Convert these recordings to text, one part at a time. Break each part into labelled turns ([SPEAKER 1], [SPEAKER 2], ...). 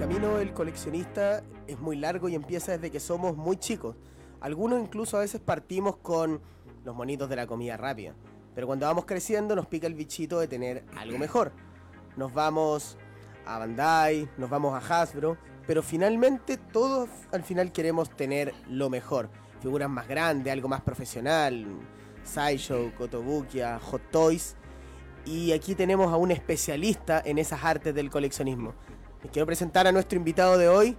[SPEAKER 1] camino del coleccionista es muy largo y empieza desde que somos muy chicos. Algunos incluso a veces partimos con los monitos de la comida rápida. Pero cuando vamos creciendo nos pica el bichito de tener algo mejor. Nos vamos a Bandai, nos vamos a Hasbro, pero finalmente todos al final queremos tener lo mejor. Figuras más grandes, algo más profesional, Sideshow, Kotobukiya, Hot Toys. Y aquí tenemos a un especialista en esas artes del coleccionismo. Les quiero presentar a nuestro invitado de hoy,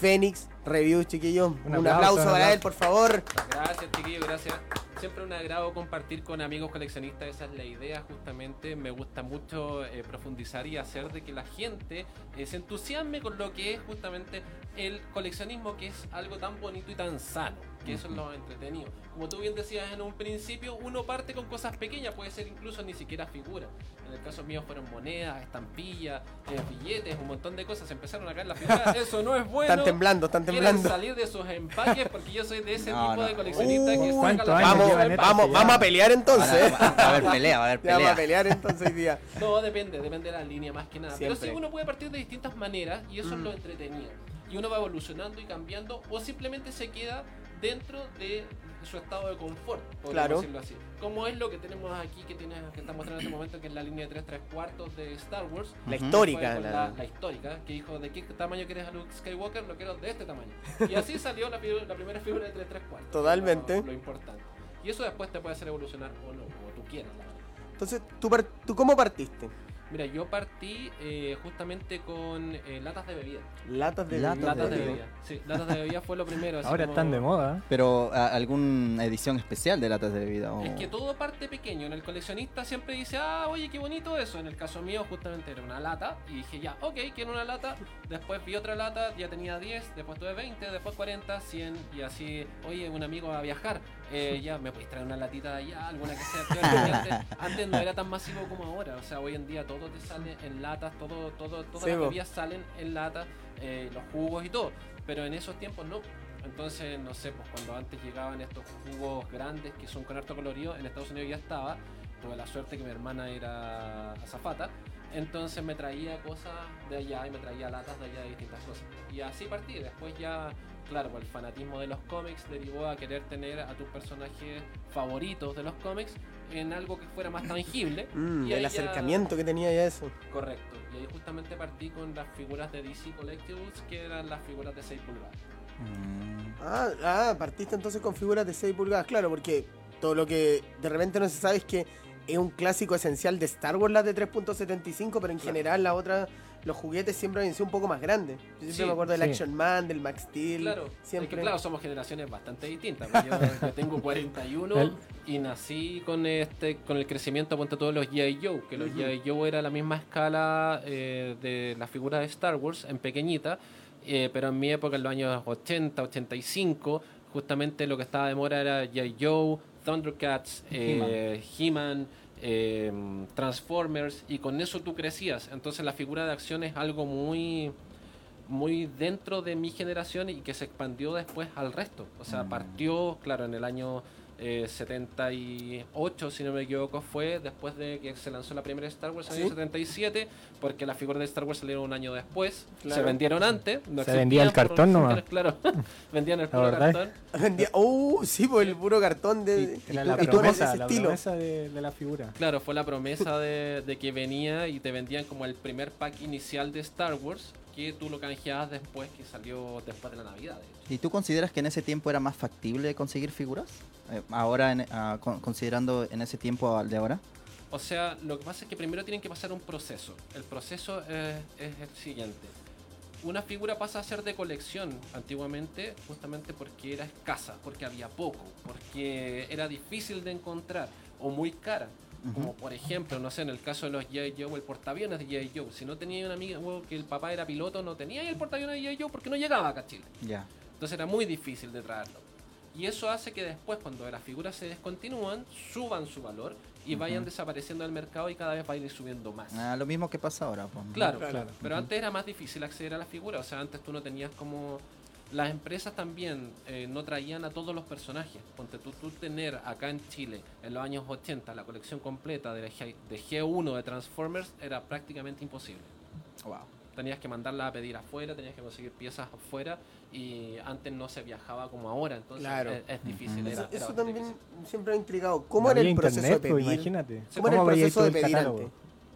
[SPEAKER 1] Fénix Reviews, chiquillos. Un, aplauso, para él, por favor.
[SPEAKER 2] Gracias, chiquillos, gracias. Siempre un agrado compartir con amigos coleccionistas, esa es la idea justamente. Me gusta mucho eh, profundizar y hacer de que la gente eh, se entusiasme con lo que es justamente el coleccionismo, que es algo tan bonito y tan sano, que eso es lo entretenido. Como tú bien decías en un principio, uno parte con cosas pequeñas, puede ser incluso ni siquiera figuras. En el caso mío fueron monedas, estampillas, eh, billetes, un montón de cosas. Empezaron a caer las figuras. Eso no es bueno.
[SPEAKER 1] Están temblando, están temblando.
[SPEAKER 2] Quieren salir de sus empaques porque yo soy de ese tipo de coleccionista que
[SPEAKER 1] Uy,
[SPEAKER 2] saca la
[SPEAKER 1] vamos,
[SPEAKER 2] figura
[SPEAKER 1] vamos, vamos a pelear entonces.
[SPEAKER 3] Va a haber pelea, va a haber
[SPEAKER 1] Ya vamos a
[SPEAKER 3] pelea.
[SPEAKER 1] pelear entonces hoy día.
[SPEAKER 2] No, depende, depende de la línea más que nada. Pero
[SPEAKER 1] Siempre.
[SPEAKER 2] sí, uno puede partir de distintas maneras y eso es lo entretenido. Y uno va evolucionando y cambiando o simplemente se queda dentro de su estado de confort,
[SPEAKER 1] Claro.
[SPEAKER 2] decirlo así. Como es lo que tenemos aquí, que, tiene, que está mostrando en este momento, que es la línea de 3 3 cuartos de Star Wars.
[SPEAKER 1] La histórica. La-
[SPEAKER 2] la, la histórica, que dijo, ¿de qué tamaño quieres a Luke Skywalker? Lo quiero de este tamaño. Y así salió la, primera figura de 3 3 cuartos.
[SPEAKER 1] Totalmente.
[SPEAKER 2] Lo, lo importante. Y eso después te puede hacer evolucionar o no, como tú quieras. la verdad.
[SPEAKER 1] Entonces, ¿tú, par- ¿tú cómo partiste?
[SPEAKER 2] Mira, yo partí eh, justamente con eh, latas de bebida.
[SPEAKER 1] Latas de
[SPEAKER 3] Latas
[SPEAKER 2] Latas de
[SPEAKER 3] bebida.
[SPEAKER 2] bebida. Sí, latas de bebida fue lo primero. así
[SPEAKER 4] Ahora
[SPEAKER 2] como-
[SPEAKER 4] están de moda.
[SPEAKER 3] Pero ¿a- alguna edición especial de latas de bebida. o-
[SPEAKER 2] Es que todo parte pequeño. En el coleccionista siempre dice, ah, oye, qué bonito eso. En el caso mío, justamente era una lata. Y dije, ya, ok, quiero una lata. Después vi otra lata, ya tenía 10. Después tuve 20, después 40, 100. Y así, oye, un amigo va a viajar. Eh, ya, me puedes traer una latita de allá, alguna que sea. Pero antes, antes no era tan masivo como ahora. O sea, hoy en día todo te sale en latas, todo, todo, todas
[SPEAKER 1] Sí,
[SPEAKER 2] las bebidas salen en latas, eh, los jugos y todo. Pero en esos tiempos no. Entonces, no sé, pues cuando antes llegaban estos jugos grandes que son con harto colorido, en Estados Unidos ya estaba. Tuve la suerte que mi hermana era azafata. Entonces me traía cosas de allá y me traía latas de allá de distintas cosas. Y así partí. Después ya, claro, pues el fanatismo de los cómics derivó a querer tener a tus personajes favoritos de los cómics en algo que fuera más tangible.
[SPEAKER 1] Mm,
[SPEAKER 2] Y
[SPEAKER 1] el
[SPEAKER 2] ya-
[SPEAKER 1] acercamiento que tenía ya eso.
[SPEAKER 2] Correcto. Y ahí justamente partí con las figuras de DC Collectibles, que eran las figuras de 6 pulgadas.
[SPEAKER 3] Mm.
[SPEAKER 1] Ah, ah, partiste entonces con figuras de 6 pulgadas, claro, porque todo lo que de repente no se sabe es que es un clásico esencial de Star Wars las de 3.75, pero en
[SPEAKER 2] Claro.
[SPEAKER 1] general la otra, los juguetes siempre han sido un poco más grandes. Yo siempre
[SPEAKER 2] Sí,
[SPEAKER 1] me acuerdo del
[SPEAKER 4] sí.
[SPEAKER 1] Action Man, del Max Steel,
[SPEAKER 2] Claro,
[SPEAKER 1] siempre.
[SPEAKER 2] es que claro, somos generaciones bastante distintas. pues Yo, yo tengo 41
[SPEAKER 4] El-
[SPEAKER 2] y nací con este con el crecimiento ponte todos los G.I. Joe, que los
[SPEAKER 1] Ujú.
[SPEAKER 2] G.I. Joe era la misma escala eh, de la figura de Star Wars en pequeñita, eh, pero en mi época, en los años 80, 85, justamente lo que estaba de moda era G.I. Joe, Thundercats, eh, He-Man. eh, Transformers y con eso tú crecías entonces la figura de acción es algo muy muy dentro de mi generación y que se expandió después al resto. O sea,
[SPEAKER 3] Mm.
[SPEAKER 2] partió, claro, en el año eh, 78, si no me equivoco, fue después de que se lanzó la primera Star Wars en el
[SPEAKER 1] Sí.
[SPEAKER 2] año 77, porque las figuras de Star Wars salieron un año después.
[SPEAKER 1] Claro.
[SPEAKER 2] Se vendieron antes. no
[SPEAKER 4] Se vendía el cartón nomás.
[SPEAKER 2] Claro, vendían el
[SPEAKER 4] ¿La
[SPEAKER 2] puro
[SPEAKER 4] verdad?
[SPEAKER 2] cartón.
[SPEAKER 1] Vendía- uh, sí, por el puro cartón de. Y
[SPEAKER 4] la
[SPEAKER 1] y
[SPEAKER 4] promesa,
[SPEAKER 1] ese
[SPEAKER 4] la
[SPEAKER 1] estilo.
[SPEAKER 4] promesa de, de la figura.
[SPEAKER 2] Claro, fue la promesa de, de que venía y te vendían como el primer pack inicial de Star Wars, que tú lo canjeabas después, que salió después de la Navidad. de hecho.
[SPEAKER 3] ¿Y tú consideras que en ese tiempo era más factible conseguir figuras? Eh, ahora, en- con- considerando en ese tiempo al de ahora.
[SPEAKER 2] O sea, lo que pasa es que primero tienen que pasar un proceso. El proceso es, es el siguiente. Una figura pasa a ser de colección antiguamente justamente porque era escasa, porque había poco, porque era difícil de encontrar o muy cara. Como por ejemplo, no sé, en el caso de los G.I. Joe, el portaaviones de G.I. Joe. Si no tenía un amigo que el papá era piloto, no tenía el portaaviones de G.I. Joe porque no llegaba acá a Chile.
[SPEAKER 3] Ya.
[SPEAKER 2] Entonces era muy difícil de traerlo. Y eso hace que después, cuando las figuras se descontinúan, suban su valor y vayan desapareciendo del mercado y cada vez va a ir subiendo más.
[SPEAKER 3] Ah, lo mismo que pasa ahora. pues.
[SPEAKER 2] Claro,
[SPEAKER 1] Claro.
[SPEAKER 2] pero antes era más difícil acceder a la figura. O sea, antes tú no tenías como. Las empresas también eh, no traían a todos los personajes. Ponte tú, tú tener acá en Chile, en los años 80, la colección completa de, G- de G1 de Transformers era prácticamente imposible.
[SPEAKER 3] Wow.
[SPEAKER 2] tenías que mandarlas a pedir afuera, tenías que conseguir piezas afuera y antes no se viajaba como ahora, entonces
[SPEAKER 1] Claro.
[SPEAKER 2] es, es difícil.
[SPEAKER 3] Ujú.
[SPEAKER 2] era-
[SPEAKER 1] Eso,
[SPEAKER 2] era
[SPEAKER 1] eso también
[SPEAKER 2] difícil.
[SPEAKER 1] siempre me ha intrigado.
[SPEAKER 4] No
[SPEAKER 1] ¿Cómo era
[SPEAKER 4] había
[SPEAKER 1] el proceso
[SPEAKER 4] internet,
[SPEAKER 1] de
[SPEAKER 4] pues,
[SPEAKER 1] pedir?
[SPEAKER 4] imagínate.
[SPEAKER 1] ¿Cómo era el proceso de pedir antes?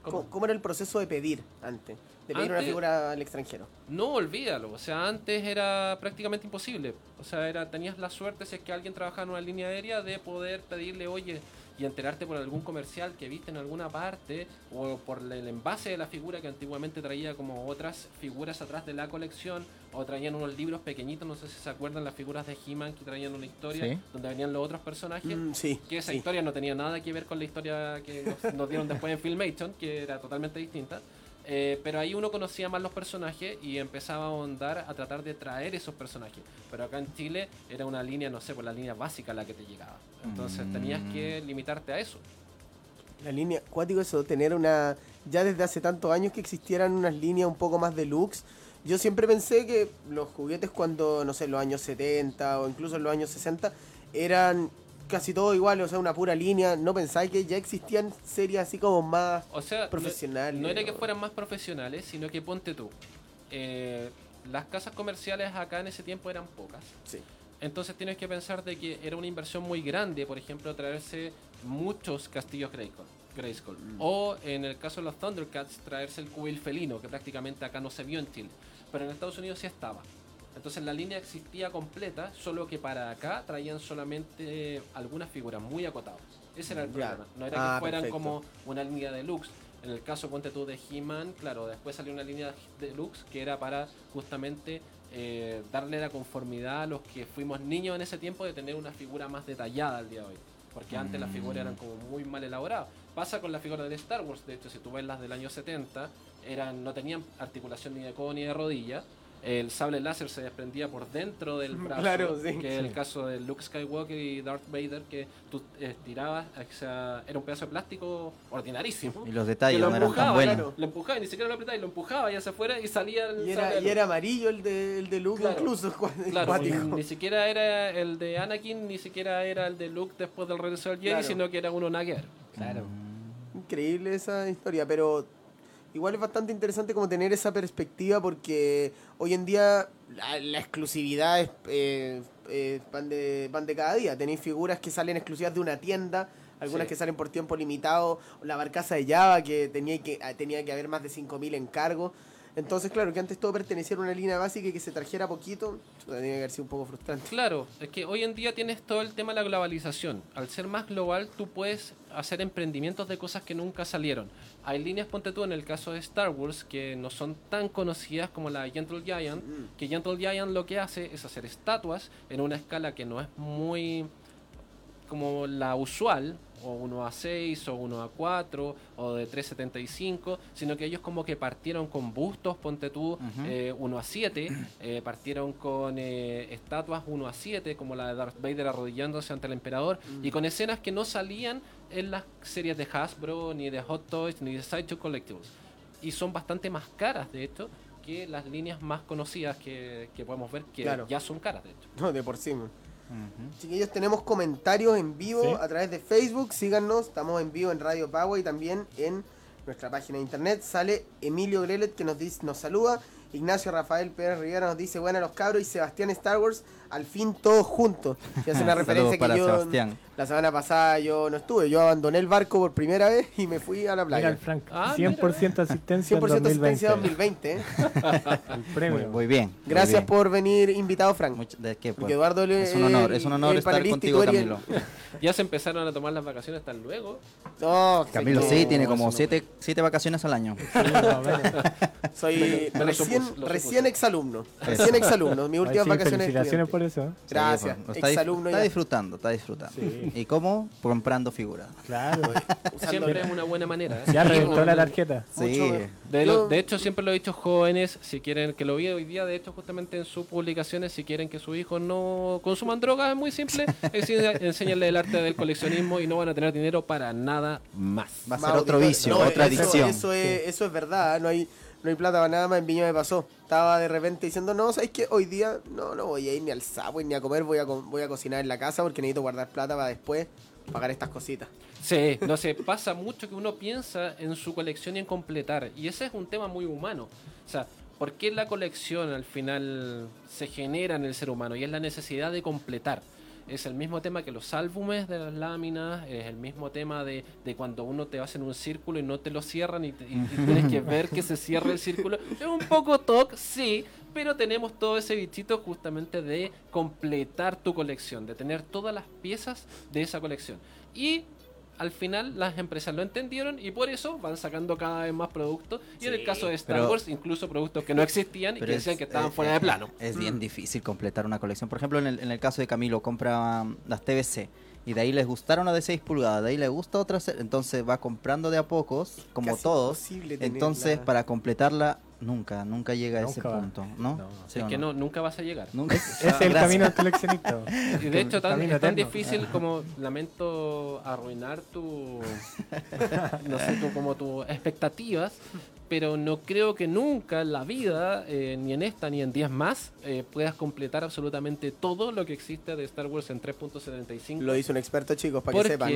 [SPEAKER 2] ¿Cómo?
[SPEAKER 1] ¿Cómo, era el proceso de pedir antes? De pedir una
[SPEAKER 2] Antes-
[SPEAKER 1] figura al extranjero.
[SPEAKER 2] No, olvídalo. O sea, antes era prácticamente imposible. O sea, era, tenías la suerte, si es que alguien trabajaba en una línea aérea, de poder pedirle, oye, y enterarte por algún comercial que viste en alguna parte, o por el envase de la figura que antiguamente traía como otras figuras atrás de la colección, o traían unos libros pequeñitos, no sé si se acuerdan, las figuras de He-Man que traían una historia,
[SPEAKER 3] Sí.
[SPEAKER 2] donde venían los otros personajes.
[SPEAKER 1] Mm, sí.
[SPEAKER 2] que esa
[SPEAKER 1] sí.
[SPEAKER 2] historia no tenía nada que ver con la historia que nos, nos dieron después en Filmation, que era totalmente distinta. Eh, pero ahí uno conocía más los personajes y empezaba a ahondar a tratar de traer esos personajes. Pero acá en Chile era una línea, no sé, por la línea básica la que te llegaba. Entonces
[SPEAKER 3] Mm.
[SPEAKER 2] tenías que limitarte a eso.
[SPEAKER 1] La línea, cuático eso, tener una, ya desde hace tantos años que existieran unas líneas un poco más deluxe. Yo siempre pensé que los juguetes cuando, no sé, en los años 70 o incluso en los años 60 eran casi todo igual, o sea, una pura línea. No pensáis que ya existían series así como más
[SPEAKER 2] O sea,
[SPEAKER 1] profesionales.
[SPEAKER 2] no era que fueran más profesionales, sino que ponte tú. eh, las casas comerciales acá en ese tiempo eran pocas.
[SPEAKER 1] Sí.
[SPEAKER 2] Entonces tienes que pensar de que era una inversión muy grande, por ejemplo, traerse muchos castillos Grayskull. Grayskull. O en el caso de los Thundercats, traerse el cubil felino, que prácticamente acá no se vio en Chile. Pero en Estados Unidos sí estaba. Entonces la línea existía completa, solo que para acá traían solamente algunas figuras muy acotadas. Ese era el problema. No era
[SPEAKER 1] Ah,
[SPEAKER 2] que fueran
[SPEAKER 1] perfecto.
[SPEAKER 2] como una línea deluxe. En el caso, ponte tú de He-Man, claro, después salió una línea deluxe que era para justamente eh, darle la conformidad a los que fuimos niños en ese tiempo de tener una figura más detallada al día de hoy. Porque antes las figuras eran como muy mal elaboradas. Pasa con la figura de Star Wars, de hecho, si tú ves las del año 70, eran, no tenían articulación ni de codo ni de rodilla. El sable láser se desprendía por dentro del brazo,
[SPEAKER 1] Claro, sí.
[SPEAKER 2] que es el caso de Luke Skywalker y Darth Vader, que tú estirabas, o sea, era un pedazo de plástico ordinarísimo.
[SPEAKER 3] Y los detalles
[SPEAKER 2] lo
[SPEAKER 3] no eran tan
[SPEAKER 2] empujaba,
[SPEAKER 3] buenos.
[SPEAKER 2] claro, lo empujaba y ni siquiera lo apretaba y lo empujaba y hacia afuera y salía el
[SPEAKER 1] Y era,
[SPEAKER 2] sable
[SPEAKER 1] y era amarillo el de, el de Luke
[SPEAKER 2] Claro.
[SPEAKER 1] incluso.
[SPEAKER 2] Claro, ni siquiera era el de Anakin, ni siquiera era el de Luke después del regreso del Jedi,
[SPEAKER 1] Claro.
[SPEAKER 2] sino que era uno Nagger.
[SPEAKER 1] Claro. Increíble esa historia, pero igual es bastante interesante como tener esa perspectiva porque hoy en día la, la exclusividad es eh, eh, van, de, van de cada día. Tenéis figuras que salen exclusivas de una tienda, algunas
[SPEAKER 2] Sí.
[SPEAKER 1] que salen por tiempo limitado, la barcaza de Java que tenía que, ah, tenía que haber más de 5.000 encargos. Entonces, claro, que antes todo pertenecía a una línea básica y que se trajera poquito, tenía que haber sido un poco frustrante.
[SPEAKER 2] Claro, es que hoy en día tienes todo el tema de la globalización. Al ser más global, tú puedes hacer emprendimientos de cosas que nunca salieron. Hay líneas, ponte tú, en el caso de Star Wars, que no son tan conocidas como la Gentle Giant,
[SPEAKER 1] Mm.
[SPEAKER 2] que Gentle Giant lo que hace es hacer estatuas en una escala que no es muy como la usual, o 1 a 6, o 1 a 4, o de 375, sino que ellos como que partieron con bustos, ponte tú,
[SPEAKER 3] Ujú.
[SPEAKER 2] eh, 1 a 7, eh, partieron con eh, estatuas 1 a 7, como la de Darth Vader arrodillándose ante el emperador, y con escenas que no salían en las series de Hasbro, ni de Hot Toys, ni de Sideshow Collectibles. Y son bastante más caras, de hecho, que las líneas más conocidas que, que podemos ver, que
[SPEAKER 1] Claro.
[SPEAKER 2] ya son caras, de hecho.
[SPEAKER 1] No, de por sí. man.
[SPEAKER 3] Ujú.
[SPEAKER 1] Chiquillos, tenemos comentarios en vivo
[SPEAKER 4] Sí.
[SPEAKER 1] a través de Facebook. Síganos, estamos en vivo en Radio Pagua y también en nuestra página de internet. Sale Emilio Grelet que nos, dice, nos saluda. Ignacio Rafael Pérez Rivera nos dice buenas los cabros y Sebastián Star Wars, al fin todos juntos. Y hace una referencia
[SPEAKER 3] para
[SPEAKER 1] que yo
[SPEAKER 3] Sebastián.
[SPEAKER 1] la semana pasada yo no estuve. Yo abandoné el barco por primera vez y me fui a la
[SPEAKER 4] Mira
[SPEAKER 1] playa.
[SPEAKER 4] el Frank,
[SPEAKER 2] Ah,
[SPEAKER 4] 100% asistencia
[SPEAKER 1] 100%
[SPEAKER 4] en 2020.
[SPEAKER 1] asistencia 2020. ¿eh?
[SPEAKER 4] El
[SPEAKER 3] Muy,
[SPEAKER 4] premio.
[SPEAKER 3] muy bien. muy
[SPEAKER 1] Gracias
[SPEAKER 3] bien.
[SPEAKER 1] por venir invitado, Frank.
[SPEAKER 3] Mucho- ¿De qué? Pues?
[SPEAKER 1] Eduardo le-
[SPEAKER 3] es un honor, es un honor estar contigo,
[SPEAKER 1] el-
[SPEAKER 3] Camilo.
[SPEAKER 2] Ya se empezaron a tomar las vacaciones hasta luego.
[SPEAKER 1] No,
[SPEAKER 3] Camilo
[SPEAKER 1] no,
[SPEAKER 3] sí, tiene como
[SPEAKER 2] no
[SPEAKER 3] siete, siete vacaciones al año.
[SPEAKER 4] Sí, más o menos.
[SPEAKER 1] Soy
[SPEAKER 2] Me lo
[SPEAKER 1] recién,
[SPEAKER 2] supuse, lo
[SPEAKER 1] recién exalumno. Recién exalumno. Mis últimas
[SPEAKER 4] sí,
[SPEAKER 1] vacaciones. de
[SPEAKER 4] felicitaciones
[SPEAKER 1] estudiante.
[SPEAKER 4] por eso.
[SPEAKER 1] Gracias.
[SPEAKER 3] Sí, pues, está,
[SPEAKER 1] exalumno
[SPEAKER 3] está
[SPEAKER 1] ya.
[SPEAKER 3] disfrutando, está disfrutando.
[SPEAKER 4] Sí.
[SPEAKER 3] ¿Y cómo? Comprando figuras.
[SPEAKER 4] Claro.
[SPEAKER 1] Usando-
[SPEAKER 2] Siempre es una buena manera. ¿eh?
[SPEAKER 4] Ya reventó la tarjeta.
[SPEAKER 3] Sí.
[SPEAKER 2] De,
[SPEAKER 1] Yo-
[SPEAKER 2] lo- de hecho, siempre lo he dicho jóvenes, si quieren, que lo vi hoy día, de hecho, justamente en sus publicaciones, si quieren que sus hijos no consuman drogas, es muy simple, enseñarle el arte del coleccionismo y no van a tener dinero para nada más.
[SPEAKER 3] Va a ser otro vicio,
[SPEAKER 1] no,
[SPEAKER 3] otra
[SPEAKER 1] eso-
[SPEAKER 3] adicción.
[SPEAKER 1] Eso, es, eso es verdad. No hay, no hay plata para nada más. En Viña me pasó. Estaba de repente diciendo, no, ¿sabes qué? Hoy día no, no voy a ir ni al Subway ni a comer. Voy a, voy a cocinar en la casa porque necesito guardar plata para después pagar estas cositas.
[SPEAKER 2] Sí, no sé, pasa mucho que uno piensa en su colección y en completar. Y ese es un tema muy humano. O sea, ¿por qué la colección al final se genera en el ser humano? Y es la necesidad de completar. Es el mismo tema que los álbumes de las láminas, es el mismo tema de, de cuando uno te vas en un círculo y no te lo cierran y, te- y- y tienes que ver que se cierra el círculo. Es un poco toc, sí, pero tenemos todo ese bichito justamente de completar tu colección, de tener todas las piezas de esa colección. Y al final las empresas lo entendieron y por eso van sacando cada vez más productos. Y en el caso de Star
[SPEAKER 3] pero-
[SPEAKER 2] Wars, incluso productos que no existían y que decían
[SPEAKER 3] es-
[SPEAKER 2] que estaban fuera de plano.
[SPEAKER 3] Es bien difícil completar una colección. Por ejemplo, en el, en el caso de Camilo, compra las TVC y de ahí les gustaron una de 6 pulgadas, de ahí le gusta otra, entonces va comprando de a pocos, como
[SPEAKER 1] Casi
[SPEAKER 3] todos. Entonces, para completarla, nunca, nunca llega a ese
[SPEAKER 4] va.
[SPEAKER 3] punto, ¿no?
[SPEAKER 4] No.
[SPEAKER 3] ¿Sí
[SPEAKER 2] es que no, nunca vas a llegar.
[SPEAKER 3] Nunca.
[SPEAKER 4] Ese es el
[SPEAKER 3] Gracias.
[SPEAKER 4] camino del coleccionista.
[SPEAKER 2] Y de hecho tan, es tan difícil como lamento arruinar tu no sé tu- como tus expectativas pero no creo que nunca en la vida eh, ni en esta ni en 10 más eh, puedas completar absolutamente todo lo que existe de Star Wars en 3.75
[SPEAKER 1] Lo hizo un experto, chicos, para que sepan.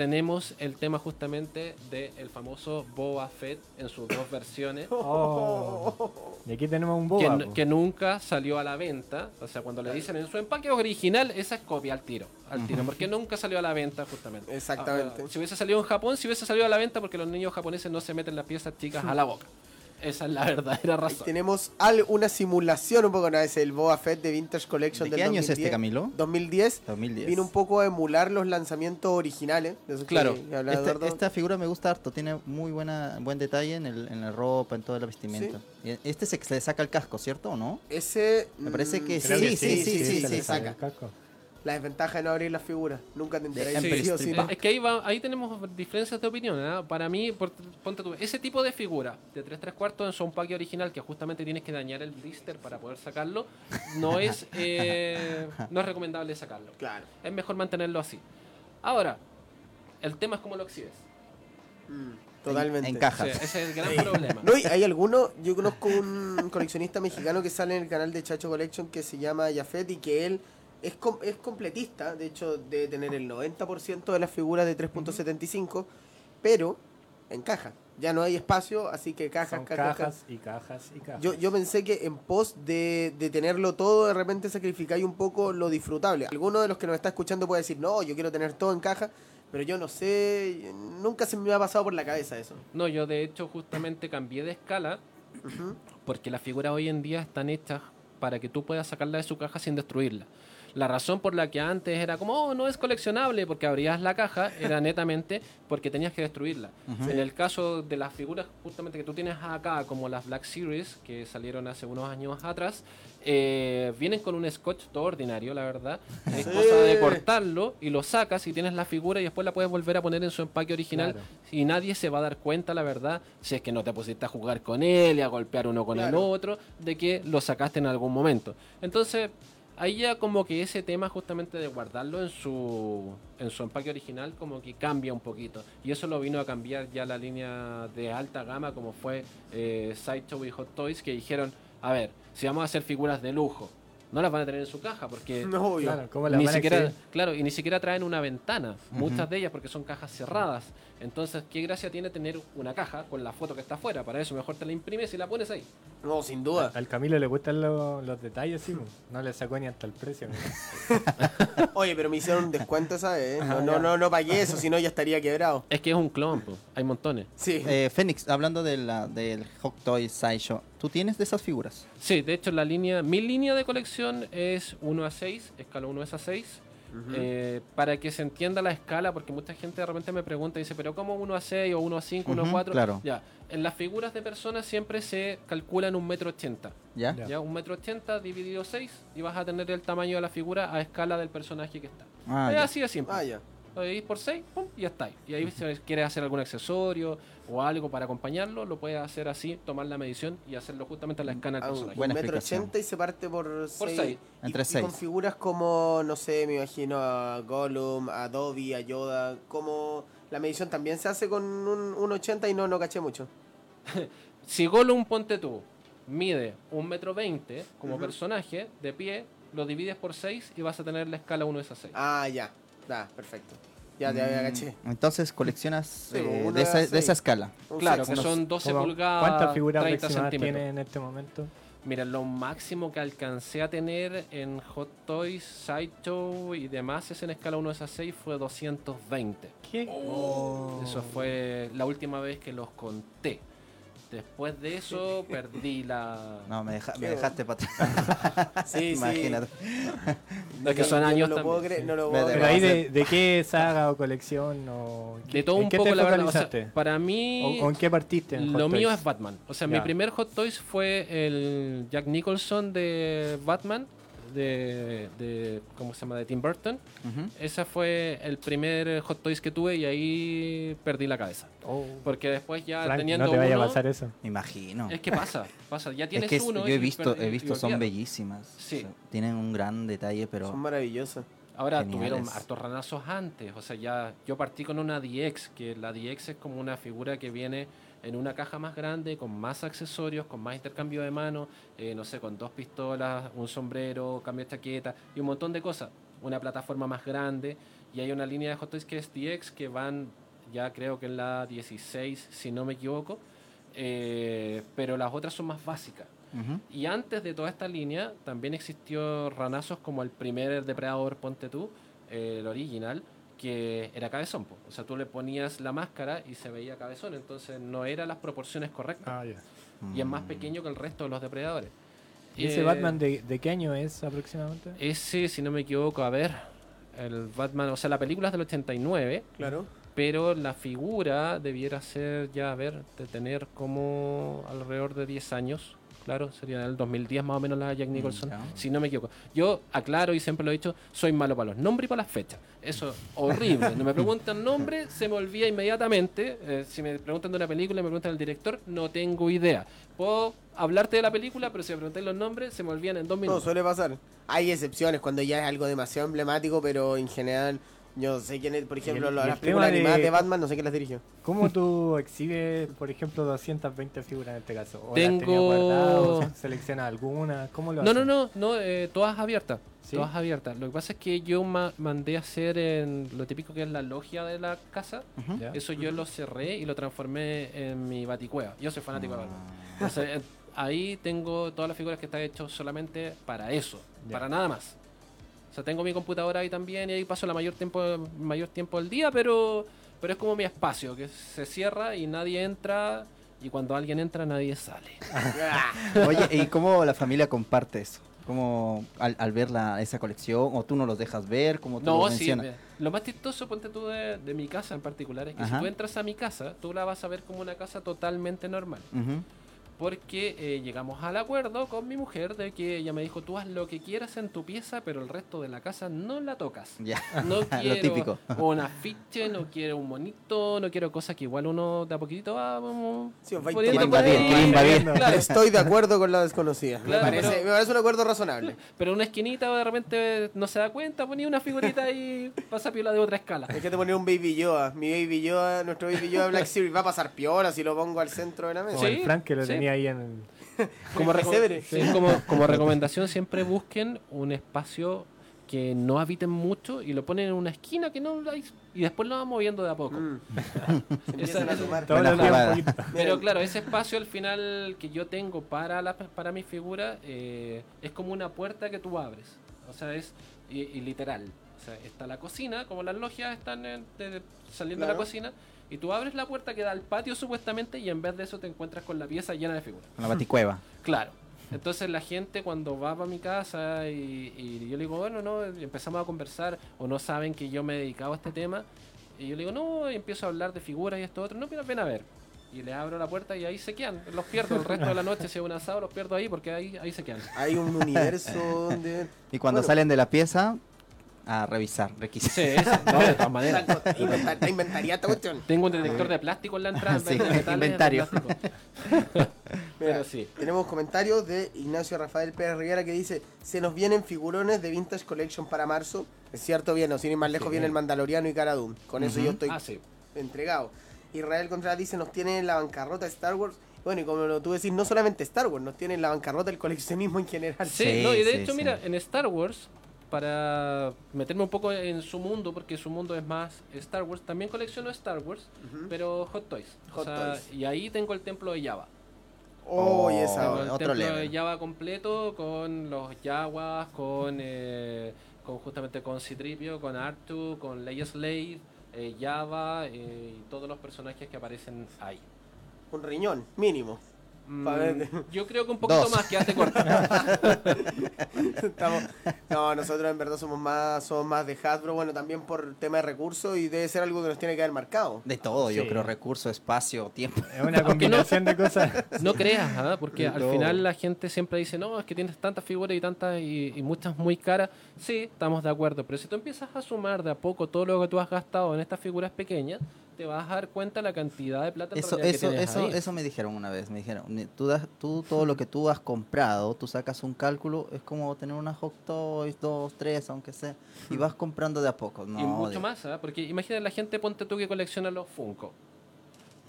[SPEAKER 2] Tenemos el tema justamente del famoso Boba Fett en sus dos versiones
[SPEAKER 4] Oh. Y aquí tenemos un
[SPEAKER 2] que,
[SPEAKER 4] boba. po.
[SPEAKER 2] que nunca salió a la venta. O sea, cuando le dicen en su empaque original, esa es copia al tiro. Al tiro, porque nunca salió a la venta, justamente.
[SPEAKER 1] Exactamente.
[SPEAKER 2] Ah, ah, si hubiese salido en Japón, si hubiese salido a la venta, porque los niños japoneses no se meten las piezas chicas a la boca. Esa es la verdadera
[SPEAKER 1] Ahí
[SPEAKER 2] razón.
[SPEAKER 1] tenemos al- una simulación un poco, ¿no? Es el Boba Fett de Vintage Collection
[SPEAKER 3] ¿De
[SPEAKER 1] del
[SPEAKER 3] qué año es
[SPEAKER 1] 2010.
[SPEAKER 3] este, Camilo?
[SPEAKER 1] 2010.
[SPEAKER 3] 2010.
[SPEAKER 1] Vino un poco a emular los lanzamientos originales. de esos que
[SPEAKER 2] Claro.
[SPEAKER 3] Este- esta figura me gusta harto, tiene muy buena buen detalle en, el, en la ropa, en toda la vestimenta. Y Este se, se le saca el casco, ¿cierto o no?
[SPEAKER 1] Ese.
[SPEAKER 3] Me parece
[SPEAKER 1] mm,
[SPEAKER 3] que
[SPEAKER 4] Creo
[SPEAKER 3] sí,
[SPEAKER 4] que
[SPEAKER 3] sí, sí, sí,
[SPEAKER 1] se
[SPEAKER 3] sí,
[SPEAKER 1] le saca.
[SPEAKER 4] el casco.
[SPEAKER 1] La desventaja de no abrir las figuras. Nunca te enteré.
[SPEAKER 3] en
[SPEAKER 1] sí sí,
[SPEAKER 3] principio.
[SPEAKER 1] no.
[SPEAKER 2] Es que ahí, va, ahí tenemos diferencias de opinión. ¿ah? Para mí, por- ponte tú, ese tipo de figura de 3 3 cuartos en su empaque original, que justamente tienes que dañar el blister para poder sacarlo, no es, eh, no es recomendable sacarlo.
[SPEAKER 1] Claro.
[SPEAKER 2] Es mejor mantenerlo así. Ahora, el tema es cómo lo exhibes.
[SPEAKER 1] Mm, totalmente.
[SPEAKER 3] En
[SPEAKER 2] ese es el gran problema.
[SPEAKER 1] No, y hay algunos, yo conozco un coleccionista mexicano que sale en el canal de Chacho Collection que se llama Jafet y que él es, com- es completista, de hecho debe tener el 90% de las figuras de 3.75, pero en caja. Ya no hay espacio, así que cajas,
[SPEAKER 4] Son
[SPEAKER 1] cajas,
[SPEAKER 4] cajas y cajas y cajas.
[SPEAKER 1] Yo, yo pensé que en pos de, de tenerlo todo, de repente sacrificáis un poco lo disfrutable. Alguno de los que nos está escuchando puede decir, no, yo quiero tener todo en caja, pero yo no sé, nunca se me ha pasado por la cabeza eso.
[SPEAKER 2] No, yo de hecho justamente cambié de escala porque las figuras hoy en día están hechas para que tú puedas sacarla de su caja sin destruirla. La razón por la que antes era como, oh, no es coleccionable, porque abrías la caja, era netamente porque tenías que destruirla. En el caso de las figuras justamente que tú tienes acá, como las Black Series, que salieron hace unos años atrás, eh, vienen con un scotch todo ordinario, la verdad. Es
[SPEAKER 1] Sí.
[SPEAKER 2] cosa de cortarlo y lo sacas y tienes la figura y después la puedes volver a poner en su empaque original
[SPEAKER 4] Claro.
[SPEAKER 2] y nadie se va a dar cuenta, la verdad, si es que no te pusiste a jugar con él y a golpear uno con el otro, de que lo sacaste en algún momento. Entonces, ahí ya como que ese tema justamente de guardarlo en su, en su empaque original como que cambia un poquito. Y eso lo vino a cambiar ya la línea de alta gama como fue eh, Sideshow y Hot Toys que dijeron, a ver, si vamos a hacer figuras de lujo, no las van a tener en su caja porque
[SPEAKER 1] No, obvio.
[SPEAKER 4] Claro, ¿cómo la
[SPEAKER 2] ni
[SPEAKER 4] van a
[SPEAKER 2] siquiera,
[SPEAKER 4] exhibir?
[SPEAKER 2] claro, y ni siquiera traen una ventana, muchas de ellas porque son cajas cerradas. Entonces, ¿qué gracia tiene tener una caja con la foto que está afuera? Para eso mejor te la imprimes y la pones ahí.
[SPEAKER 1] No, sin duda.
[SPEAKER 4] Al Camilo le gustan lo- los detalles, sí. No le sacó ni hasta el precio.
[SPEAKER 1] Oye, pero me hicieron un descuento, ¿sabes? No,
[SPEAKER 4] Ah,
[SPEAKER 1] no,
[SPEAKER 4] ya.
[SPEAKER 1] no, no pagué eso, si no ya estaría quebrado.
[SPEAKER 2] Es que es un clon, po. hay montones.
[SPEAKER 1] Sí.
[SPEAKER 3] Eh, Fénix, hablando de la, del Hot Toy Sideshow, ¿tú tienes de esas figuras?
[SPEAKER 2] Sí, de hecho la línea, mi línea de colección es 1 a 6, escala 1 es a 6. Eh, para que se entienda la escala, porque mucha gente de repente me pregunta y dice, pero ¿cómo 1 a 6 o 1 a 5, 1 a
[SPEAKER 3] Ujú,
[SPEAKER 2] 4?
[SPEAKER 3] claro.
[SPEAKER 2] Ya, en las figuras de personas siempre se calculan un metro ochenta.
[SPEAKER 3] ¿Ya?
[SPEAKER 4] Ya.
[SPEAKER 2] Ya, un metro ochenta dividido 6 y vas a tener el tamaño de la figura a escala del personaje que está.
[SPEAKER 3] Ah,
[SPEAKER 2] es
[SPEAKER 3] ya.
[SPEAKER 2] así de simple.
[SPEAKER 1] Ah, ya.
[SPEAKER 2] Lo dividís por 6 y ya está. ahí. Y ahí si quieres hacer algún accesorio o algo para acompañarlo, lo puedes hacer así, tomar la medición y hacerlo justamente a la escala del
[SPEAKER 1] Ah, un metro ochenta y se parte por
[SPEAKER 2] Por
[SPEAKER 1] seis.
[SPEAKER 2] seis.
[SPEAKER 1] Y-
[SPEAKER 3] Entre
[SPEAKER 1] y
[SPEAKER 3] seis.
[SPEAKER 1] con figuras como, no sé, me imagino a Gollum, a Dobby, a Yoda, como la medición también se hace con un, un 80 y no, no caché mucho.
[SPEAKER 2] Si Gollum, ponte tú, mide un metro veinte como personaje de pie, lo divides por 6 y vas a tener la escala 1 es a 6.
[SPEAKER 1] Ah, ya. Da, perfecto. Ya te había
[SPEAKER 3] Mm,
[SPEAKER 1] caché.
[SPEAKER 3] Entonces coleccionas
[SPEAKER 1] Sí,
[SPEAKER 3] eh,
[SPEAKER 1] una
[SPEAKER 3] de, esa, de
[SPEAKER 1] seis.
[SPEAKER 3] esa escala.
[SPEAKER 2] Claro, que son 12
[SPEAKER 4] ¿Cómo-
[SPEAKER 2] pulgadas,
[SPEAKER 4] ¿Cuántas figuras
[SPEAKER 2] 30
[SPEAKER 4] aproximadas
[SPEAKER 2] centímetros.
[SPEAKER 4] tiene en este momento?
[SPEAKER 2] Mira, lo máximo que alcancé a tener en Hot Toys, Sideshow y demás es en escala 1 a 6 fue 220.
[SPEAKER 4] ¿Qué?
[SPEAKER 1] Oh.
[SPEAKER 2] Eso fue la última vez que los conté. Después de eso perdí la...
[SPEAKER 3] No, me, deja- me dejaste para atrás.
[SPEAKER 1] Sí, sí.
[SPEAKER 3] Imagínate.
[SPEAKER 2] Es que son años
[SPEAKER 1] No lo puedo
[SPEAKER 2] también,
[SPEAKER 1] no lo puedo
[SPEAKER 4] Pero ahí de, de qué saga o colección o
[SPEAKER 2] De todo
[SPEAKER 4] ¿en
[SPEAKER 2] un
[SPEAKER 4] qué
[SPEAKER 2] poco,
[SPEAKER 4] te
[SPEAKER 2] la verdad. o sea, para mí...
[SPEAKER 4] ¿O, o en qué partiste? en
[SPEAKER 2] Lo
[SPEAKER 4] Hot
[SPEAKER 2] mío
[SPEAKER 4] Toys?
[SPEAKER 2] es Batman. O sea, mi
[SPEAKER 4] Ya.
[SPEAKER 2] primer Hot Toys fue el Jack Nicholson de Batman, de, de ¿cómo se llama? De Tim Burton.
[SPEAKER 3] Ujú.
[SPEAKER 2] Ese fue el primer Hot Toys que tuve y ahí perdí la cabeza.
[SPEAKER 4] Oh,
[SPEAKER 2] Porque después ya
[SPEAKER 4] Frank,
[SPEAKER 2] teniendo
[SPEAKER 4] no te vaya
[SPEAKER 2] uno,
[SPEAKER 4] a pasar eso.
[SPEAKER 3] Me imagino.
[SPEAKER 2] es que pasa, pasa. Ya
[SPEAKER 3] Es
[SPEAKER 2] tienes
[SPEAKER 3] que es-
[SPEAKER 2] uno.
[SPEAKER 3] yo he visto, he visto, son bellísimas.
[SPEAKER 2] Sí.
[SPEAKER 3] O sea, tienen un gran detalle, pero
[SPEAKER 1] Son maravillosos.
[SPEAKER 2] Ahora
[SPEAKER 3] Geniales.
[SPEAKER 2] tuvieron hartos ranazos antes, o sea, ya yo partí con una DX, que la DX es como una figura que viene en una caja más grande, con más accesorios, con más intercambio de manos, eh, no sé, con dos pistolas, un sombrero, cambio de chaqueta y un montón de cosas. Una plataforma más grande y hay una línea de Hot Toys que es DX que van, ya creo que en la 16, si no me equivoco, eh, pero las otras son más básicas. Y antes de toda esta línea, también existió ranazos como el primer depredador, ponte tú, eh, el original, que era cabezón. po. O sea, tú le ponías la máscara y se veía cabezón, entonces no eran las proporciones correctas.
[SPEAKER 4] Ah.
[SPEAKER 2] Y es más pequeño que el resto de los depredadores.
[SPEAKER 4] ¿Y ese
[SPEAKER 2] Eh,
[SPEAKER 4] Batman de, de qué año es aproximadamente?
[SPEAKER 2] Ese, si no me equivoco, a ver, el Batman, o sea, la película es del 89,
[SPEAKER 1] Claro.
[SPEAKER 2] pero la figura debiera ser ya, a ver, de tener como alrededor de 10 años. Claro, sería el 2010 más o menos la Jack Nicholson,
[SPEAKER 3] ya.
[SPEAKER 2] si no me equivoco. Yo aclaro y siempre lo he dicho, soy malo para los nombres y para las fechas. Eso es horrible. No me preguntan nombre, se me olvida inmediatamente. Eh, si me preguntan de una película y me preguntan el director, no tengo idea. Puedo hablarte de la película, pero si me preguntan los nombres, se me olvidan en dos
[SPEAKER 1] No,
[SPEAKER 2] minutos.
[SPEAKER 1] suele pasar. Hay excepciones cuando ya es algo demasiado emblemático, pero en general yo sé quién es, por ejemplo,
[SPEAKER 4] el-
[SPEAKER 1] las
[SPEAKER 4] el
[SPEAKER 1] películas
[SPEAKER 4] de-
[SPEAKER 1] animadas de Batman, no sé quién las dirigió.
[SPEAKER 4] ¿Cómo tú exhibes, por ejemplo, 220 figuras en este caso? ¿O las
[SPEAKER 2] Tengo-
[SPEAKER 4] tenías guardadas, o seleccionas alguna? ¿Cómo lo
[SPEAKER 2] No, no,
[SPEAKER 4] haces?
[SPEAKER 2] no, no eh, todas abiertas.
[SPEAKER 4] ¿Sí?
[SPEAKER 2] Todas abiertas. Lo que pasa es que yo ma- mandé a hacer en lo típico que es la logia de la casa.
[SPEAKER 4] ¿Ya?
[SPEAKER 2] Eso yo lo cerré y lo transformé en mi baticueva. Yo soy fanático de
[SPEAKER 3] Ah.
[SPEAKER 2] Batman. Entonces, eh, ahí tengo todas las figuras que están hechas solamente para eso, para nada más. Sea, tengo mi computadora ahí también y ahí paso la mayor tiempo, mayor tiempo del día, pero, pero es como mi espacio, que se cierra y nadie entra y cuando alguien entra nadie sale.
[SPEAKER 3] Oye, ¿y cómo la familia comparte eso? ¿Cómo al, al ver la, esa colección? ¿O tú no los dejas ver? como tú
[SPEAKER 2] No,
[SPEAKER 3] lo
[SPEAKER 2] sí. mira, Lo más chistoso, ponte tú de, de mi casa en particular, es que
[SPEAKER 3] Ajá.
[SPEAKER 2] si tú entras a mi casa, tú la vas a ver como una casa totalmente normal.
[SPEAKER 3] Ujú.
[SPEAKER 2] Porque eh, llegamos al acuerdo con mi mujer de que ella me dijo, tú haz lo que quieras en tu pieza, pero el resto de la casa no la tocas.
[SPEAKER 3] Ya.
[SPEAKER 2] No
[SPEAKER 3] Lo
[SPEAKER 2] quiero
[SPEAKER 3] típico.
[SPEAKER 2] un afiche, no quiero un monito, no quiero cosas que igual uno de a poquito va vamos
[SPEAKER 1] Sí, os va
[SPEAKER 2] poniendo
[SPEAKER 3] invadir,
[SPEAKER 2] ahí.
[SPEAKER 3] invadir.
[SPEAKER 2] Claro,
[SPEAKER 1] Estoy de acuerdo con la desconocida.
[SPEAKER 2] Claro,
[SPEAKER 1] me, parece,
[SPEAKER 2] pero-
[SPEAKER 1] me parece un acuerdo razonable.
[SPEAKER 2] pero una esquinita de repente no se da cuenta, ponía una figurita ahí, pasa piola de otra escala.
[SPEAKER 1] Hay que te poner un Baby Yoda. Mi Baby Yoda, nuestro Baby Yoda Black Series va a pasar piola si lo pongo al centro de la mesa.
[SPEAKER 4] Como
[SPEAKER 2] Sí,
[SPEAKER 4] el Frank que lo
[SPEAKER 2] sí.
[SPEAKER 4] tenía ahí en...
[SPEAKER 2] Como, reco-
[SPEAKER 1] Pesebre.
[SPEAKER 2] sí, como, como recomendación, siempre busquen un espacio que no habiten mucho y lo ponen en una esquina que no hay, y después lo van moviendo de a poco.
[SPEAKER 1] Mm.
[SPEAKER 2] Esa-
[SPEAKER 1] a.
[SPEAKER 2] Pero claro, ese espacio al final que yo tengo para la, para mi figura eh, es como una puerta que tú abres. O sea, es y, y literal. O sea, está la cocina, como las logias están en- de- saliendo de la cocina, y tú abres la puerta que da al patio supuestamente y en vez de eso te encuentras con la pieza llena de figuras.
[SPEAKER 3] Con la baticueva.
[SPEAKER 2] Claro. Entonces la gente cuando va para mi casa y, y yo le digo, bueno, no, y empezamos a conversar o no saben que yo me he dedicado a este tema, y yo le digo, no, y empiezo a hablar de figuras y esto otro, no, mira, ven a ver. Y le abro la puerta y ahí se quedan, los pierdo el resto de la noche, si es un asado, los pierdo ahí porque ahí, ahí se quedan.
[SPEAKER 1] Hay un universo donde.
[SPEAKER 3] Y cuando
[SPEAKER 1] Bueno.
[SPEAKER 3] salen de la pieza, a revisar, requisitos.
[SPEAKER 2] Sí, sí, no, de todas maneras.
[SPEAKER 1] Inventa- inventaría esta cuestión.
[SPEAKER 2] Tengo un detector de plástico en la entrada.
[SPEAKER 3] Sí, inventario.
[SPEAKER 2] Pero sí.
[SPEAKER 1] Tenemos comentarios de Ignacio Rafael Pérez Rivera que dice: Se nos vienen figurones de Vintage Collection para marzo. Es cierto, bien, o sin ir más lejos,
[SPEAKER 2] Sí.
[SPEAKER 1] viene el Mandaloriano y Cara Dune. Con eso yo estoy
[SPEAKER 2] Ah, sí.
[SPEAKER 1] entregado. Israel Contreras dice: Nos tienen la bancarrota de Star Wars. Bueno, y como lo tú decís, no solamente Star Wars, nos tienen la bancarrota del coleccionismo en general.
[SPEAKER 2] Sí,
[SPEAKER 3] Sí,
[SPEAKER 2] no, y de
[SPEAKER 3] sí,
[SPEAKER 2] hecho,
[SPEAKER 3] sí.
[SPEAKER 2] mira, en Star Wars, para meterme un poco en su mundo, porque su mundo es más Star Wars. También colecciono Star Wars, pero Hot Toys. O sea,
[SPEAKER 1] Toys.
[SPEAKER 2] Y ahí tengo el templo de Java.
[SPEAKER 1] Oh, y
[SPEAKER 3] Oh.
[SPEAKER 1] esa.
[SPEAKER 2] Tengo el
[SPEAKER 3] otro
[SPEAKER 2] templo
[SPEAKER 3] level.
[SPEAKER 2] de Java completo con los Jawas, con, eh, con justamente con Citripio, con Artu, con Leia Slave, eh, Java eh, y todos los personajes que aparecen ahí.
[SPEAKER 1] Un riñón, mínimo.
[SPEAKER 2] Mm, yo creo que un poquito
[SPEAKER 3] Dos.
[SPEAKER 2] más, quédate corto.
[SPEAKER 1] Estamos- no, nosotros en verdad somos más, somos más de Hasbro, bueno, también por tema de recursos y debe ser algo que nos tiene que haber marcado.
[SPEAKER 3] De todo, yo
[SPEAKER 4] Sí.
[SPEAKER 3] creo, recurso, espacio, tiempo.
[SPEAKER 4] Es una combinación de cosas.
[SPEAKER 2] No creas, ¿ah? porque al final la gente siempre dice, no, es que tienes tantas figuras y tantas y, y muchas muy caras. Sí, estamos de acuerdo, pero si tú empiezas a sumar de a poco todo lo que tú has gastado en estas figuras pequeñas, te vas a dar cuenta la cantidad de plata
[SPEAKER 3] Eso,
[SPEAKER 2] realidad que
[SPEAKER 3] eso,
[SPEAKER 2] tienes
[SPEAKER 3] eso,
[SPEAKER 2] ahí.
[SPEAKER 3] eso me dijeron una vez. Me dijeron, tú, das, tú todo lo que tú has comprado, tú sacas un cálculo, es como tener una Hot Toys, dos, tres, aunque sea, y vas comprando de a poco. No,
[SPEAKER 2] y mucho
[SPEAKER 3] de-
[SPEAKER 2] más, ¿ah? porque imagina la gente, ponte tú que colecciona los Funko.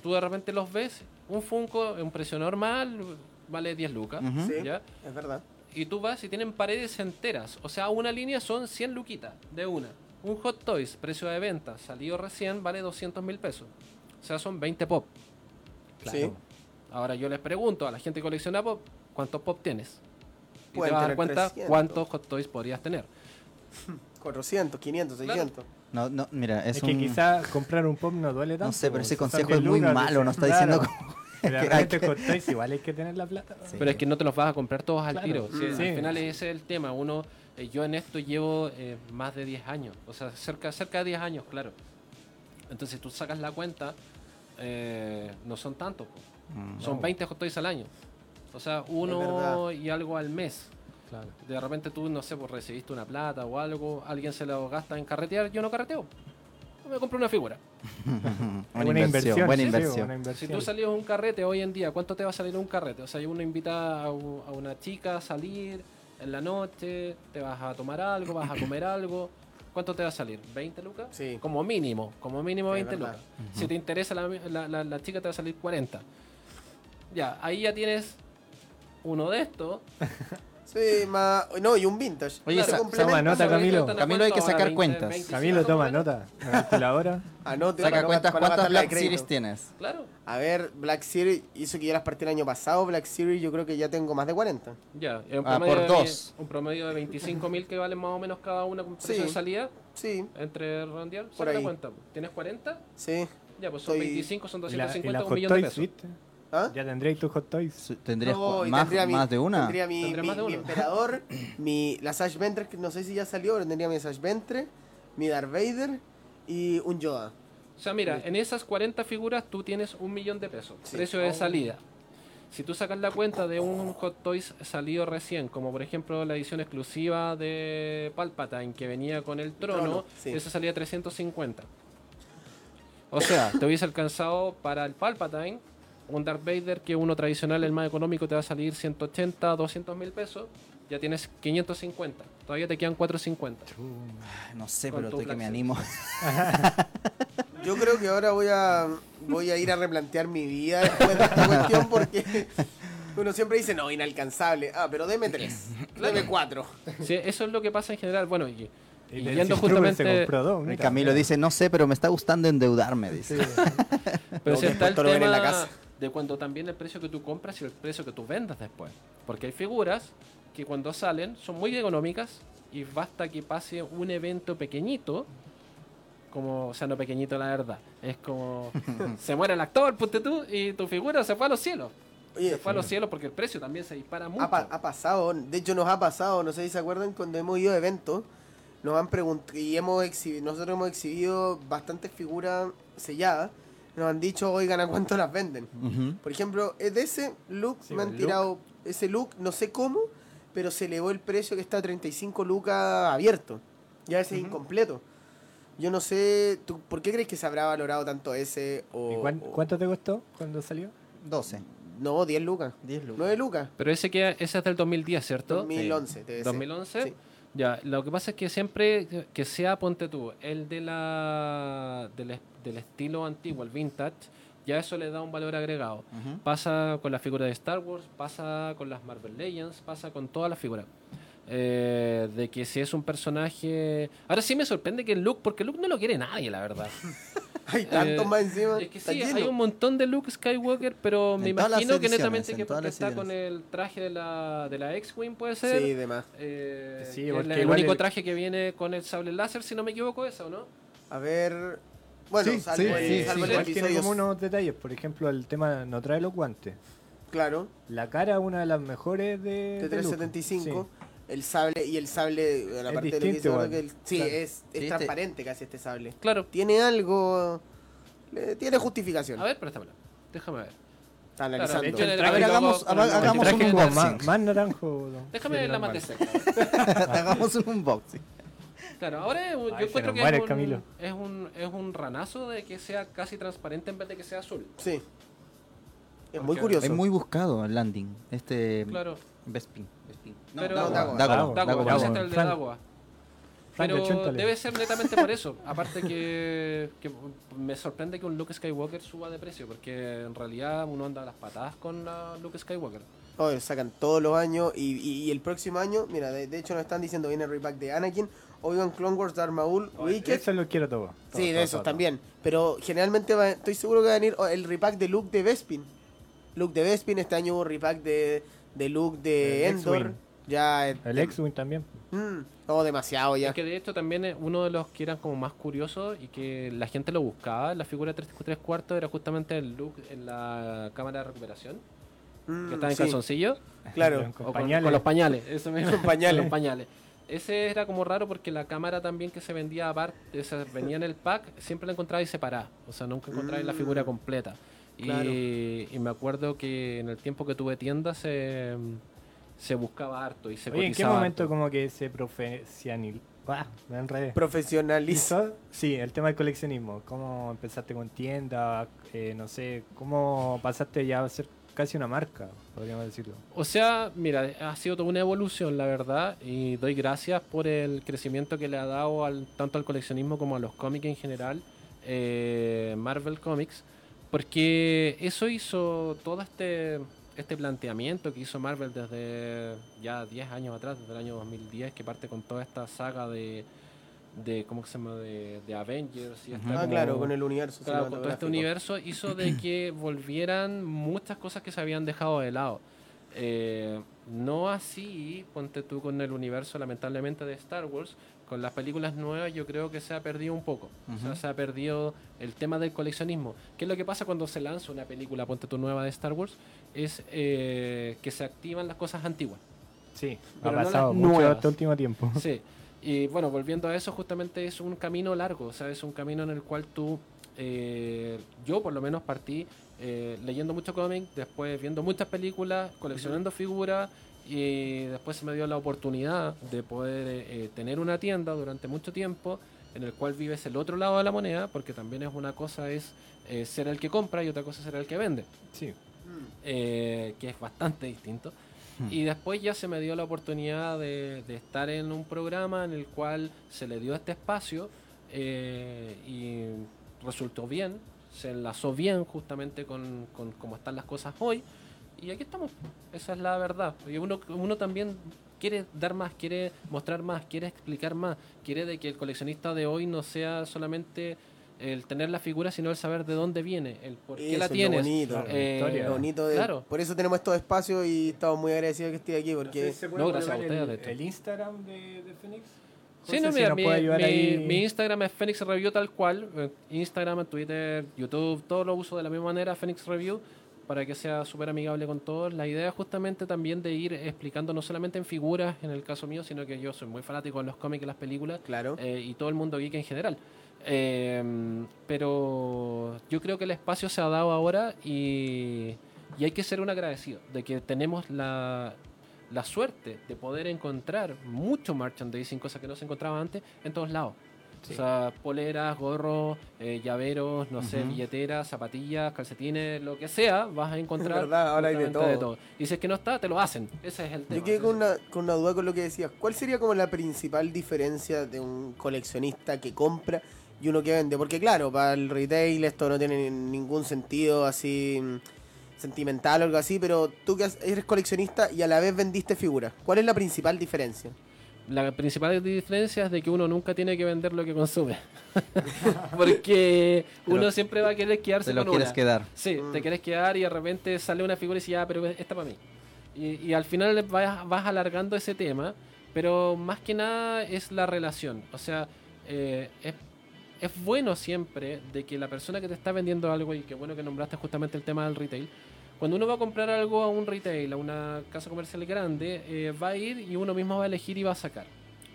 [SPEAKER 2] Tú de repente los ves, un Funko en un precio normal vale 10 lucas.
[SPEAKER 1] Sí,
[SPEAKER 2] ¿ya?
[SPEAKER 1] es verdad.
[SPEAKER 2] y tú vas y tienen paredes enteras. O sea, una línea son 100 luquitas de una. Un Hot Toys, precio de venta, salido recién, vale 200 mil pesos. O sea, son 20 pop.
[SPEAKER 1] Sí.
[SPEAKER 2] Ahora yo les pregunto a la gente que colecciona pop, ¿cuántos pop tienes? Y
[SPEAKER 1] Pueden
[SPEAKER 2] te vas a dar cuenta
[SPEAKER 1] 300.
[SPEAKER 2] cuántos Hot Toys podrías tener.
[SPEAKER 1] 400, 500,
[SPEAKER 2] Claro.
[SPEAKER 1] 600.
[SPEAKER 3] No, no, mira, es,
[SPEAKER 4] Es,
[SPEAKER 3] un...
[SPEAKER 4] que quizá comprar un pop no duele tanto.
[SPEAKER 3] No sé, pero ese consejo
[SPEAKER 4] 10
[SPEAKER 3] es muy malo, no está diciendo
[SPEAKER 4] claro.
[SPEAKER 3] como...
[SPEAKER 4] Pero
[SPEAKER 3] que
[SPEAKER 4] realmente
[SPEAKER 3] hay que-
[SPEAKER 4] Hot Toys igual hay que tener la plata.
[SPEAKER 3] Sí.
[SPEAKER 2] Pero es que no te los vas a comprar todos al
[SPEAKER 4] Claro.
[SPEAKER 2] tiro. Sí. Al
[SPEAKER 4] Sí.
[SPEAKER 2] final ese es el tema. Uno, eh, yo en esto llevo eh, más de 10 años. O sea, cerca, cerca de 10 años, claro. Entonces tú sacas la cuenta, eh, no son tantos.
[SPEAKER 3] Mm.
[SPEAKER 2] Son 20 Hot Toys al año. O sea, uno y algo al mes.
[SPEAKER 4] Claro.
[SPEAKER 2] De repente tú, no sé, pues recibiste una plata o algo, alguien se lo gasta en carretear, yo no carreteo. Me compro una figura.
[SPEAKER 3] Buena inversión, buena
[SPEAKER 4] sí,
[SPEAKER 3] inversión.
[SPEAKER 2] Si tú salías a un carrete hoy en día, ¿cuánto te va a salir un carrete? O sea, uno invita a una chica a salir en la noche, te vas a tomar algo, vas a comer algo. ¿Cuánto te va a salir? ¿20 lucas?
[SPEAKER 1] Sí.
[SPEAKER 2] Como mínimo, como mínimo
[SPEAKER 1] Sí,
[SPEAKER 2] 20
[SPEAKER 1] verdad.
[SPEAKER 2] lucas. Si te interesa la, la- la- la chica, te va a salir 40. Ya, ahí ya tienes uno de estos.
[SPEAKER 1] Sí, más. No, y un vintage.
[SPEAKER 3] Oye,
[SPEAKER 1] Claro,
[SPEAKER 3] sa-
[SPEAKER 4] toma nota, Camilo.
[SPEAKER 3] Camilo, hay que sacar cuentas.
[SPEAKER 4] Camilo, toma nota. La calculadora.
[SPEAKER 1] Anote
[SPEAKER 3] Saca
[SPEAKER 1] no-
[SPEAKER 3] cuentas,
[SPEAKER 1] para no
[SPEAKER 3] ¿cuántas Black. Series tienes?
[SPEAKER 2] Claro.
[SPEAKER 1] A ver, Black Series hizo que yo las partí el año pasado. Black Series yo creo que ya tengo más de 40.
[SPEAKER 2] Ya, un
[SPEAKER 3] Ah,
[SPEAKER 2] promedio,
[SPEAKER 3] por
[SPEAKER 2] de,
[SPEAKER 3] dos.
[SPEAKER 2] un promedio de 25 mil que valen más o menos cada una con precio
[SPEAKER 1] Sí.
[SPEAKER 2] de salida.
[SPEAKER 1] Sí,
[SPEAKER 2] Entre redondear,
[SPEAKER 1] Por ahí.
[SPEAKER 2] cuenta. ¿Tienes 40?
[SPEAKER 1] Sí.
[SPEAKER 2] Ya, pues son
[SPEAKER 1] Estoy-
[SPEAKER 2] 25, son
[SPEAKER 4] Y la, y
[SPEAKER 2] 250,
[SPEAKER 4] la
[SPEAKER 2] un millón de pesos.
[SPEAKER 1] ¿Ah?
[SPEAKER 4] Ya tendréis tu Hot Toys.
[SPEAKER 3] ¿Tendrías
[SPEAKER 1] No,
[SPEAKER 3] más,
[SPEAKER 1] tendría mi-
[SPEAKER 3] más de una?
[SPEAKER 1] Tendría mi,
[SPEAKER 2] más de
[SPEAKER 1] mi emperador, mi, la Sash Ventre, que no sé si ya salió, pero tendría mi Sash Ventre, mi Darth Vader y un Yoda.
[SPEAKER 2] O sea, mira, en esas 40 figuras tú tienes un millón de pesos,
[SPEAKER 1] Sí.
[SPEAKER 2] precio de
[SPEAKER 1] Oh.
[SPEAKER 2] salida. Si tú sacas la cuenta de un Hot Toys salido recién, como por ejemplo la edición exclusiva de Palpatine que venía con el trono,
[SPEAKER 1] Trono, sí.
[SPEAKER 2] esa salía 350. O sea, te hubiese alcanzado para el Palpatine un Darth Vader que uno tradicional, el más económico, te va a salir 180, 200 mil pesos. Ya tienes 550. Todavía te quedan 450.
[SPEAKER 3] Ay, No sé, pero estoy que me animo.
[SPEAKER 1] Yo creo que ahora voy a voy a ir a replantear mi vida después de esta cuestión porque uno siempre dice, no, inalcanzable. Ah, pero deme tres, deme cuatro.
[SPEAKER 2] Sí, eso es lo que pasa en general. Bueno, y,
[SPEAKER 4] Y
[SPEAKER 2] yendo
[SPEAKER 4] se
[SPEAKER 2] justamente...
[SPEAKER 4] compró dos,
[SPEAKER 3] El
[SPEAKER 4] mira.
[SPEAKER 3] Camilo dice, no sé, pero me está gustando endeudarme, dice.
[SPEAKER 2] Pero
[SPEAKER 1] No,
[SPEAKER 2] si está el
[SPEAKER 1] después todo lo ven en
[SPEAKER 2] tema
[SPEAKER 1] la casa.
[SPEAKER 2] De cuando también el precio que tú compras y el precio que tú vendas después. Porque hay figuras que cuando salen son muy económicas y basta que pase un evento pequeñito, como, o sea, no pequeñito la verdad, es como se muere el actor, ponte tú, y tu figura se fue a los cielos.
[SPEAKER 1] Oye,
[SPEAKER 2] se fue a los cielos porque el precio también se dispara mucho.
[SPEAKER 1] ha, pa- ha pasado, de hecho nos ha pasado, no sé si se acuerdan, cuando hemos ido a eventos, nos han preguntado, y hemos exhibido, nosotros hemos exhibido bastantes figuras selladas, nos han dicho, oigan, ¿a cuánto las venden? Por ejemplo, es de ese look
[SPEAKER 4] Sí,
[SPEAKER 1] me han tirado ese look, no sé cómo, pero se elevó el precio que está a 35 lucas abierto. Ya ese es incompleto. Yo no sé, ¿tú, ¿por qué crees que se habrá valorado tanto ese? O,
[SPEAKER 4] ¿Y cuán-
[SPEAKER 1] o-
[SPEAKER 4] ¿Cuánto te costó cuando salió?
[SPEAKER 3] 12.
[SPEAKER 1] No, 10 lucas.
[SPEAKER 3] 10 lucas.
[SPEAKER 1] 9 lucas.
[SPEAKER 2] Pero ese, que, ese es del 2010, ¿cierto?
[SPEAKER 1] 2011, te decía.
[SPEAKER 2] 2011.
[SPEAKER 1] Sí.
[SPEAKER 2] Ya, lo que pasa es que siempre que- sea, ponte tú, el de la del, del estilo antiguo, el vintage, ya eso le da un valor agregado. Pasa con la figura de Star Wars, pasa con las Marvel Legends, pasa con todas las figuras. eh, de que si es un personaje... Ahora sí me sorprende que el Luke, porque Luke no lo quiere nadie, la verdad.
[SPEAKER 1] Hay tantos
[SPEAKER 2] Eh,
[SPEAKER 1] más encima.
[SPEAKER 2] Es que sí,
[SPEAKER 1] lleno.
[SPEAKER 2] hay un montón de Luke Skywalker, pero me
[SPEAKER 3] En
[SPEAKER 2] imagino que netamente
[SPEAKER 3] en
[SPEAKER 2] que porque está con el traje de la, de la X-Wing, puede ser.
[SPEAKER 1] Sí, demás.
[SPEAKER 2] Eh,
[SPEAKER 4] Sí, porque
[SPEAKER 2] el
[SPEAKER 4] igual
[SPEAKER 2] único
[SPEAKER 4] el-
[SPEAKER 2] traje que viene con el sable láser, si no me equivoco, eso, ¿no?
[SPEAKER 1] A ver. Bueno,
[SPEAKER 3] Sí,
[SPEAKER 1] salvo
[SPEAKER 3] sí,
[SPEAKER 1] el,
[SPEAKER 3] sí,
[SPEAKER 1] salvo el
[SPEAKER 4] Igual tiene como unos detalles. Por ejemplo, el tema no trae los guantes.
[SPEAKER 1] Claro,
[SPEAKER 4] La cara es una de las mejores de,
[SPEAKER 1] de
[SPEAKER 4] de Luke.
[SPEAKER 1] 375. El sable y el sable, la
[SPEAKER 4] Es
[SPEAKER 1] parte de lo que
[SPEAKER 4] distinto
[SPEAKER 1] dice ahora
[SPEAKER 4] igual.
[SPEAKER 1] que el- sí,
[SPEAKER 4] Claro.
[SPEAKER 1] es, es
[SPEAKER 3] Sí, este-
[SPEAKER 1] transparente casi este sable.
[SPEAKER 2] Claro.
[SPEAKER 1] Tiene algo. le- tiene justificación.
[SPEAKER 2] A ver, préstamela. Déjame ver.
[SPEAKER 1] Está
[SPEAKER 2] Claro,
[SPEAKER 1] analizando.
[SPEAKER 2] hecho, el
[SPEAKER 3] A ver, hagamos-
[SPEAKER 2] con
[SPEAKER 3] hagamos un unboxing.
[SPEAKER 4] más, más naranjo.
[SPEAKER 2] Déjame ver la más de cerca.
[SPEAKER 3] Hagamos un unboxing.
[SPEAKER 2] Claro, ahora es un-
[SPEAKER 4] Ay,
[SPEAKER 2] yo encuentro que
[SPEAKER 4] muere
[SPEAKER 2] es un, es, un, es un ranazo de que sea casi transparente en vez de que sea azul.
[SPEAKER 1] Sí. Es muy curioso.
[SPEAKER 3] Es muy buscado el landing. Este.
[SPEAKER 2] Claro.
[SPEAKER 3] Bespin. No,
[SPEAKER 2] Pero-
[SPEAKER 3] Dago,
[SPEAKER 1] Dago,
[SPEAKER 3] Dago,
[SPEAKER 4] Dago,
[SPEAKER 2] el de debe ser netamente por eso. Aparte que, que me sorprende que un Luke Skywalker suba de precio, porque en realidad uno anda a las patadas con la Luke Skywalker.
[SPEAKER 1] Oh, sacan todos los años y, y- y el próximo año, mira, de, de hecho nos están diciendo viene el repack de Anakin, Obi-Wan Clone Wars, Darth Maul, Wicked.
[SPEAKER 4] Eso lo quiero todo. todo,
[SPEAKER 1] Sí, de esos
[SPEAKER 4] todo.
[SPEAKER 1] también. Pero generalmente va- estoy seguro que va a venir oh, el repack de Luke de Bespin. Luke de Bespin, este año hubo repack de, de Luke de
[SPEAKER 4] El
[SPEAKER 1] Endor.
[SPEAKER 4] X-Wing.
[SPEAKER 1] Ya. eh,
[SPEAKER 4] El X-Wing también.
[SPEAKER 1] Mm, oh, demasiado ya.
[SPEAKER 2] Es que de hecho también es uno de los que eran como más curiosos y que la gente lo buscaba, la figura 3, 3 cuartos era justamente el Luke en la cámara de recuperación,
[SPEAKER 1] Mm,
[SPEAKER 2] que estaba en
[SPEAKER 1] sí,
[SPEAKER 2] calzoncillo.
[SPEAKER 1] Claro.
[SPEAKER 4] Con
[SPEAKER 2] O con,
[SPEAKER 4] pañales.
[SPEAKER 2] con los pañales, eso mismo.
[SPEAKER 1] Con pañales.
[SPEAKER 2] Los pañales. Ese era como raro porque la cámara también que se vendía aparte, o sea, venía en el pack, siempre la encontraba y separada. O sea, nunca encontraba la
[SPEAKER 1] Mm.
[SPEAKER 2] figura completa. Y,
[SPEAKER 1] Claro.
[SPEAKER 2] y me acuerdo que en el tiempo que tuve tienda se, se buscaba harto y se
[SPEAKER 4] Oye, ¿en qué momento
[SPEAKER 2] harto.
[SPEAKER 4] como que se profesionalizó? Ah, me enredé.
[SPEAKER 1] Profesionaliza.
[SPEAKER 4] ¿Hizo? Sí, el tema del coleccionismo. ¿Cómo empezaste con tienda? Eh, no sé, ¿cómo pasaste ya a ser casi una marca, podríamos decirlo?
[SPEAKER 2] O sea, mira, ha sido toda una evolución, la verdad, y doy gracias por el crecimiento que le ha dado al, tanto al coleccionismo como a los cómics en general, eh, Marvel Comics, porque eso hizo todo este, este planteamiento que hizo Marvel desde ya 10 años atrás, desde el año 2010, que parte con toda esta saga de, de ¿cómo se llama?, de, de Avengers y.
[SPEAKER 1] Ah,
[SPEAKER 2] como-
[SPEAKER 1] claro, con el universo.
[SPEAKER 2] Claro, con todo este universo hizo de que volvieran muchas cosas que se habían dejado de lado. Eh, no así, ponte tú con el universo lamentablemente de Star Wars, con las películas nuevas yo creo que se ha perdido un poco. O sea, se ha perdido el tema del coleccionismo. ¿Qué es lo que pasa cuando se lanza una película, ponte tú nueva de Star Wars? Es eh, que se activan las cosas antiguas.
[SPEAKER 4] Sí,
[SPEAKER 2] Pero
[SPEAKER 4] ha pasado mucho
[SPEAKER 2] nuevas.
[SPEAKER 4] este último tiempo.
[SPEAKER 2] Sí, y bueno, volviendo a eso, justamente es un camino largo, o sea, es un camino en el cual tú, eh, yo por lo menos partí eh, leyendo mucho cómic, después viendo muchas películas, coleccionando figuras y después se me dio la oportunidad de poder eh, tener una tienda durante mucho tiempo en el cual vives el otro lado de la moneda, porque también es una cosa es eh, ser el que compra y otra cosa es ser el que vende
[SPEAKER 4] Sí.
[SPEAKER 1] Mm.
[SPEAKER 2] eh, que es bastante distinto. Y después ya se me dio la oportunidad de, de estar en un programa en el cual se le dio este espacio eh, y resultó bien, se enlazó bien justamente con, con cómo están las cosas hoy. Y aquí estamos, esa es la verdad. Y uno, uno también quiere dar más, quiere mostrar más, quiere explicar más, quiere de que el coleccionista de hoy no sea solamente el tener la figura, sino el saber de dónde viene, el por qué
[SPEAKER 1] Eso
[SPEAKER 2] la
[SPEAKER 1] es lo
[SPEAKER 2] tienes.
[SPEAKER 1] bonito.
[SPEAKER 4] Claro.
[SPEAKER 2] Eh,
[SPEAKER 4] Historia.
[SPEAKER 1] Lo bonito de-
[SPEAKER 2] Claro.
[SPEAKER 1] Por eso tenemos estos espacios y estamos muy agradecidos que esté aquí porque
[SPEAKER 2] No, gracias a ustedes,
[SPEAKER 4] el, el Instagram de, de Phoenix.
[SPEAKER 2] Sí, no,
[SPEAKER 4] si
[SPEAKER 2] mira,
[SPEAKER 4] nos
[SPEAKER 2] mi, mi- mi Instagram es Phoenix Review tal cual. eh, Instagram, Twitter, YouTube, todo lo uso de la misma manera, Phoenix Review, para que sea súper amigable con todos. La idea es justamente también de ir explicando no solamente en figuras, en el caso mío, sino que yo soy muy fanático de los cómics y las películas,
[SPEAKER 1] claro.
[SPEAKER 2] eh, y todo el mundo geek en general. Eh, pero yo creo que el espacio se ha dado ahora y, y hay que ser un agradecido de que tenemos la, la suerte de poder encontrar mucho merchandising, cosas que no se encontraba antes, en todos lados.
[SPEAKER 4] Sí.
[SPEAKER 2] O sea, poleras, gorros, eh, llaveros, no sé, billeteras, zapatillas, calcetines, lo que sea, vas a encontrar.
[SPEAKER 1] verdad, ahora hay de todo.
[SPEAKER 2] Y si es que no está, te lo hacen. Ese es el tema.
[SPEAKER 1] Yo quedé con una, con una duda con lo que decías. ¿Cuál sería como la principal diferencia de un coleccionista que compra y uno que vende? Porque claro, para el retail esto no tiene ningún sentido así. mm, sentimental o algo así, pero tú que eres coleccionista y a la vez vendiste figuras. ¿Cuál es la principal diferencia?
[SPEAKER 2] La principal diferencia es de que uno nunca tiene que vender lo que consume. Porque uno
[SPEAKER 3] Pero-
[SPEAKER 2] siempre va a querer quedarse
[SPEAKER 3] Te lo
[SPEAKER 2] con
[SPEAKER 3] quieres
[SPEAKER 2] una.
[SPEAKER 3] quedar.
[SPEAKER 2] Sí,
[SPEAKER 1] Mm.
[SPEAKER 2] te quieres quedar y de repente sale una figura y dices, ya, pero esta para mí. Y, y al final vas, vas alargando ese tema, pero más que nada es la relación. O sea, eh, es, es bueno siempre de que la persona que te está vendiendo algo, y qué bueno que nombraste justamente el tema del retail, cuando uno va a comprar algo a un retail, a una casa comercial grande, eh, va a ir y uno mismo va a elegir y va a sacar.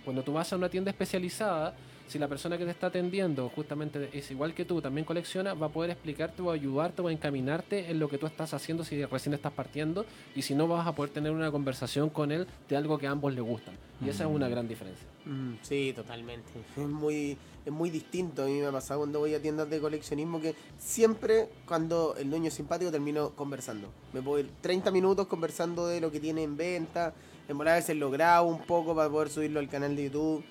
[SPEAKER 2] Cuando tú vas a una tienda especializada, si la persona que te está atendiendo justamente es igual que tú, también colecciona, va a poder explicarte o ayudarte o encaminarte en lo que tú estás haciendo si recién estás partiendo y si no vas a poder tener una conversación con él de algo que a ambos le gustan. Y esa es una gran diferencia.
[SPEAKER 1] Sí, totalmente. Es muy, es muy distinto. A mí me ha pasado cuando voy a tiendas de coleccionismo que siempre cuando el dueño es simpático termino conversando. Me puedo ir 30 minutos conversando de lo que tiene en venta. En volar a veces lo grabo un poco para poder subirlo al canal de YouTube.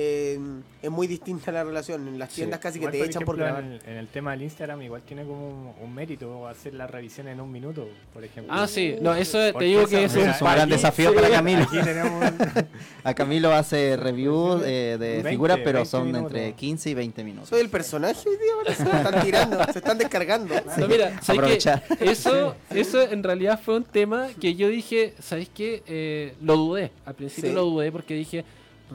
[SPEAKER 1] Eh, es muy distinta la relación. En las
[SPEAKER 2] Sí.
[SPEAKER 1] tiendas casi que
[SPEAKER 4] Igual,
[SPEAKER 1] te echan por
[SPEAKER 4] ejemplo,
[SPEAKER 1] grabar.
[SPEAKER 4] En el, en el tema del Instagram igual tiene como un, un mérito hacer la revisión en un minuto, por ejemplo.
[SPEAKER 2] Ah, sí, no, eso te digo que es
[SPEAKER 3] un gran desafío
[SPEAKER 4] sí,
[SPEAKER 3] para Camilo.
[SPEAKER 4] Aquí tenemos
[SPEAKER 3] A Camilo hace reviews eh, de
[SPEAKER 4] 20,
[SPEAKER 3] figuras, pero
[SPEAKER 4] 20
[SPEAKER 3] son
[SPEAKER 4] minutos.
[SPEAKER 3] entre 15 y 20 minutos.
[SPEAKER 1] Soy el personaje hoy día, se están tirando, se están descargando.
[SPEAKER 2] No, mira, ¿sabes qué? Eso, eso en realidad fue un tema que yo dije, ¿sabes qué? Eh, lo dudé. Al principio
[SPEAKER 1] Sí.
[SPEAKER 2] lo dudé porque dije,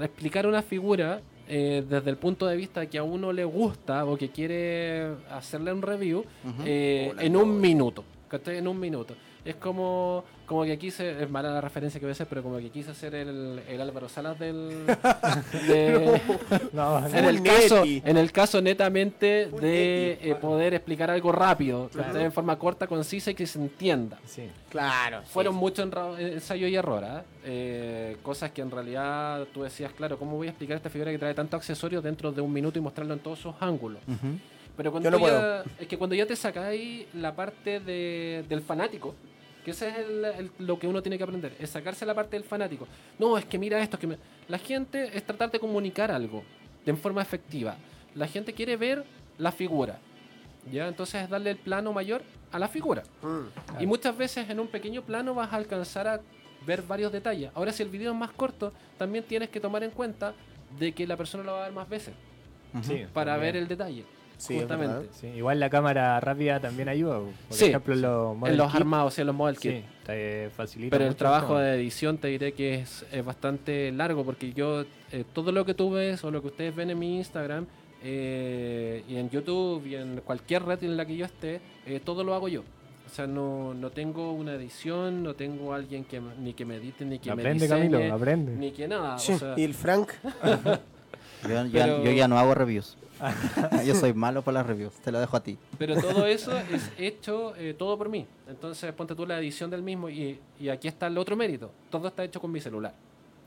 [SPEAKER 2] explicar una figura eh, desde el punto de vista que a uno le gusta o que quiere hacerle un review eh,
[SPEAKER 1] Hola,
[SPEAKER 2] en un minuto. ¿cachai? En un minuto. Es como, como que quise, es mala la referencia que voy a hacer, pero como que quise hacer el, el Álvaro Salas del... de-
[SPEAKER 4] no, no,
[SPEAKER 2] en el, caso, en el caso netamente
[SPEAKER 1] Full
[SPEAKER 2] de
[SPEAKER 1] neti,
[SPEAKER 2] eh, poder explicar algo rápido,
[SPEAKER 1] Claro.
[SPEAKER 2] en forma corta, concisa y que se entienda.
[SPEAKER 4] sí.
[SPEAKER 1] Claro.
[SPEAKER 2] Fueron muchos enra- ensayo y error, ¿ah? Eh, cosas que en realidad tú decías, claro, ¿cómo voy a explicar esta figura que trae tanto accesorio dentro de un minuto y mostrarlo en todos sus ángulos? Pero cuando
[SPEAKER 1] Yo no
[SPEAKER 2] tú ya, es que cuando ya te sacáis la parte de- del fanático, que ese es el- el- lo que uno tiene que aprender, es sacarse la parte del fanático. No, es que mira esto, es que me- la gente es tratar de comunicar algo de forma efectiva. La gente quiere ver la figura, ¿ya? Entonces es darle el plano mayor a la figura.
[SPEAKER 1] Mm.
[SPEAKER 2] Y muchas veces en un pequeño plano vas a alcanzar a ver varios detalles. Ahora si el video es más corto, también tienes que tomar en cuenta de que la persona lo va a ver más veces.
[SPEAKER 4] Sí,
[SPEAKER 2] para
[SPEAKER 4] también.
[SPEAKER 2] ver el detalle.
[SPEAKER 1] Sí,
[SPEAKER 2] justamente.
[SPEAKER 4] Sí, igual la cámara rápida también ayuda. Por
[SPEAKER 2] Sí,
[SPEAKER 4] ejemplo, en los, model
[SPEAKER 2] en los
[SPEAKER 4] kit,
[SPEAKER 2] armados, en los model kit.
[SPEAKER 4] Sí, te facilita.
[SPEAKER 2] Pero el trabajo de edición te diré que es, es bastante largo porque yo eh, todo lo que tú ves o lo que ustedes ven en mi Instagram eh, y en YouTube y en cualquier red en la que yo esté, eh, todo lo hago yo. O sea, no, no tengo una edición, no tengo alguien que me- ni que me edite, ni que
[SPEAKER 4] Aprende,
[SPEAKER 2] me diseñe,
[SPEAKER 4] Camilo, aprende.
[SPEAKER 2] ni que nada. o
[SPEAKER 1] Sí,
[SPEAKER 2] sea,
[SPEAKER 1] Y el Frank,
[SPEAKER 3] Yo, ya-
[SPEAKER 2] Pero-
[SPEAKER 3] yo ya no hago reviews. yo soy malo para las reviews. Te lo dejo a ti.
[SPEAKER 2] Pero todo eso es hecho eh, todo por mí. Entonces ponte tú la edición del mismo y, y aquí está el otro mérito. Todo está hecho con mi celular.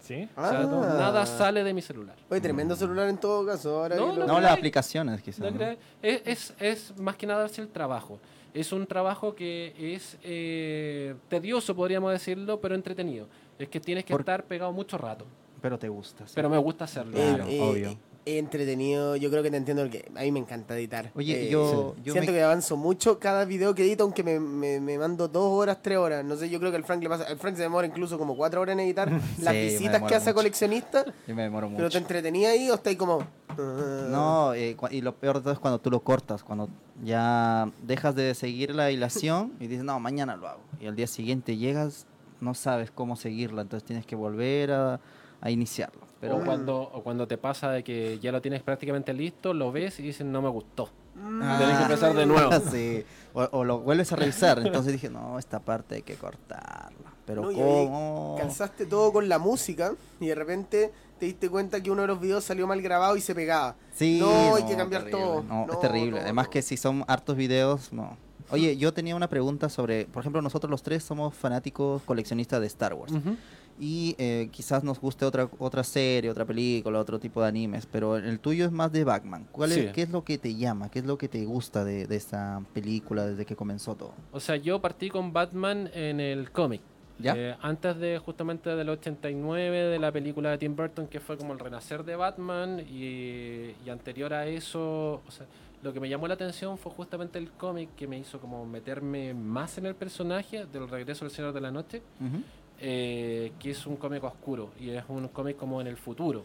[SPEAKER 4] ¿Sí?
[SPEAKER 2] O sea,
[SPEAKER 1] Ah.
[SPEAKER 2] nada sale de mi celular.
[SPEAKER 1] Oye, tremendo celular en todo caso. Ahora
[SPEAKER 2] No,
[SPEAKER 3] No,
[SPEAKER 2] creáis.
[SPEAKER 3] las aplicaciones quizás.
[SPEAKER 2] No
[SPEAKER 3] ¿no?
[SPEAKER 2] Es, es, es más que nada el trabajo. Es un trabajo que es eh, tedioso, podríamos decirlo, pero entretenido. Es que tienes que
[SPEAKER 3] Por-
[SPEAKER 2] estar pegado mucho rato.
[SPEAKER 3] Pero te gusta. sí.
[SPEAKER 2] Pero me gusta hacerlo.
[SPEAKER 1] Eh,
[SPEAKER 3] Claro,
[SPEAKER 1] eh,
[SPEAKER 3] obvio.
[SPEAKER 1] Entretenido, yo creo que te entiendo porque a mí me encanta editar.
[SPEAKER 3] Oye,
[SPEAKER 1] Eh,
[SPEAKER 3] yo- yo
[SPEAKER 1] siento
[SPEAKER 3] me-
[SPEAKER 1] que avanzo mucho cada video que edito, aunque me, me, me mando dos horas, tres horas. No sé, yo creo que al Frank le pasa. Al Frank se demora incluso como cuatro horas en editar las
[SPEAKER 3] Sí,
[SPEAKER 1] visitas que hace a coleccionista.
[SPEAKER 3] Yo me demoro
[SPEAKER 1] Pero
[SPEAKER 3] mucho.
[SPEAKER 1] te entretenía ahí o está ahí como. ah,
[SPEAKER 3] No, eh, y lo peor de todo es cuando tú lo cortas, cuando ya dejas de seguir la hilación y dices, no, mañana lo hago. Y al día siguiente llegas, no sabes cómo seguirla, entonces tienes que volver a, a iniciarlo. Pero
[SPEAKER 2] o, cuando, o cuando te pasa de que ya lo tienes prácticamente listo, lo ves y dices, no me gustó.
[SPEAKER 3] Ah,
[SPEAKER 2] Tienes que empezar de nuevo.
[SPEAKER 3] sí. o, o lo vuelves a revisar, entonces dije, no, esta parte hay que cortarla. Pero
[SPEAKER 1] No,
[SPEAKER 3] ¿cómo?
[SPEAKER 1] Calzaste todo con la música y de repente te diste cuenta que uno de los videos salió mal grabado y se pegaba.
[SPEAKER 3] Sí,
[SPEAKER 1] No, hay que cambiar
[SPEAKER 3] terrible.
[SPEAKER 1] todo.
[SPEAKER 3] No,
[SPEAKER 1] No,
[SPEAKER 3] es terrible.
[SPEAKER 1] no,
[SPEAKER 3] Además
[SPEAKER 1] no.
[SPEAKER 3] que si son hartos videos, no. Oye, yo tenía una pregunta sobre, por ejemplo, nosotros los tres somos fanáticos coleccionistas de Star Wars.
[SPEAKER 2] Ujú.
[SPEAKER 3] Y eh, quizás nos guste otra otra serie, otra película, otro tipo de animes, pero el tuyo es más de Batman. ¿Cuál
[SPEAKER 2] Sí.
[SPEAKER 3] es, ¿Qué es lo que te llama? ¿Qué es lo que te gusta de, de esta película desde que comenzó todo?
[SPEAKER 2] O sea, yo partí con Batman en el cómic.
[SPEAKER 3] ¿Ya?
[SPEAKER 2] Eh, antes de justamente del 89, de la película de Tim Burton, que fue como el renacer de Batman, y, y anterior a eso, o sea, lo que me llamó la atención fue justamente el cómic que me hizo como meterme más en el personaje del regreso del Señor de la Noche,
[SPEAKER 3] Ujú.
[SPEAKER 2] Eh, que es un cómic oscuro y es un cómic como en el futuro.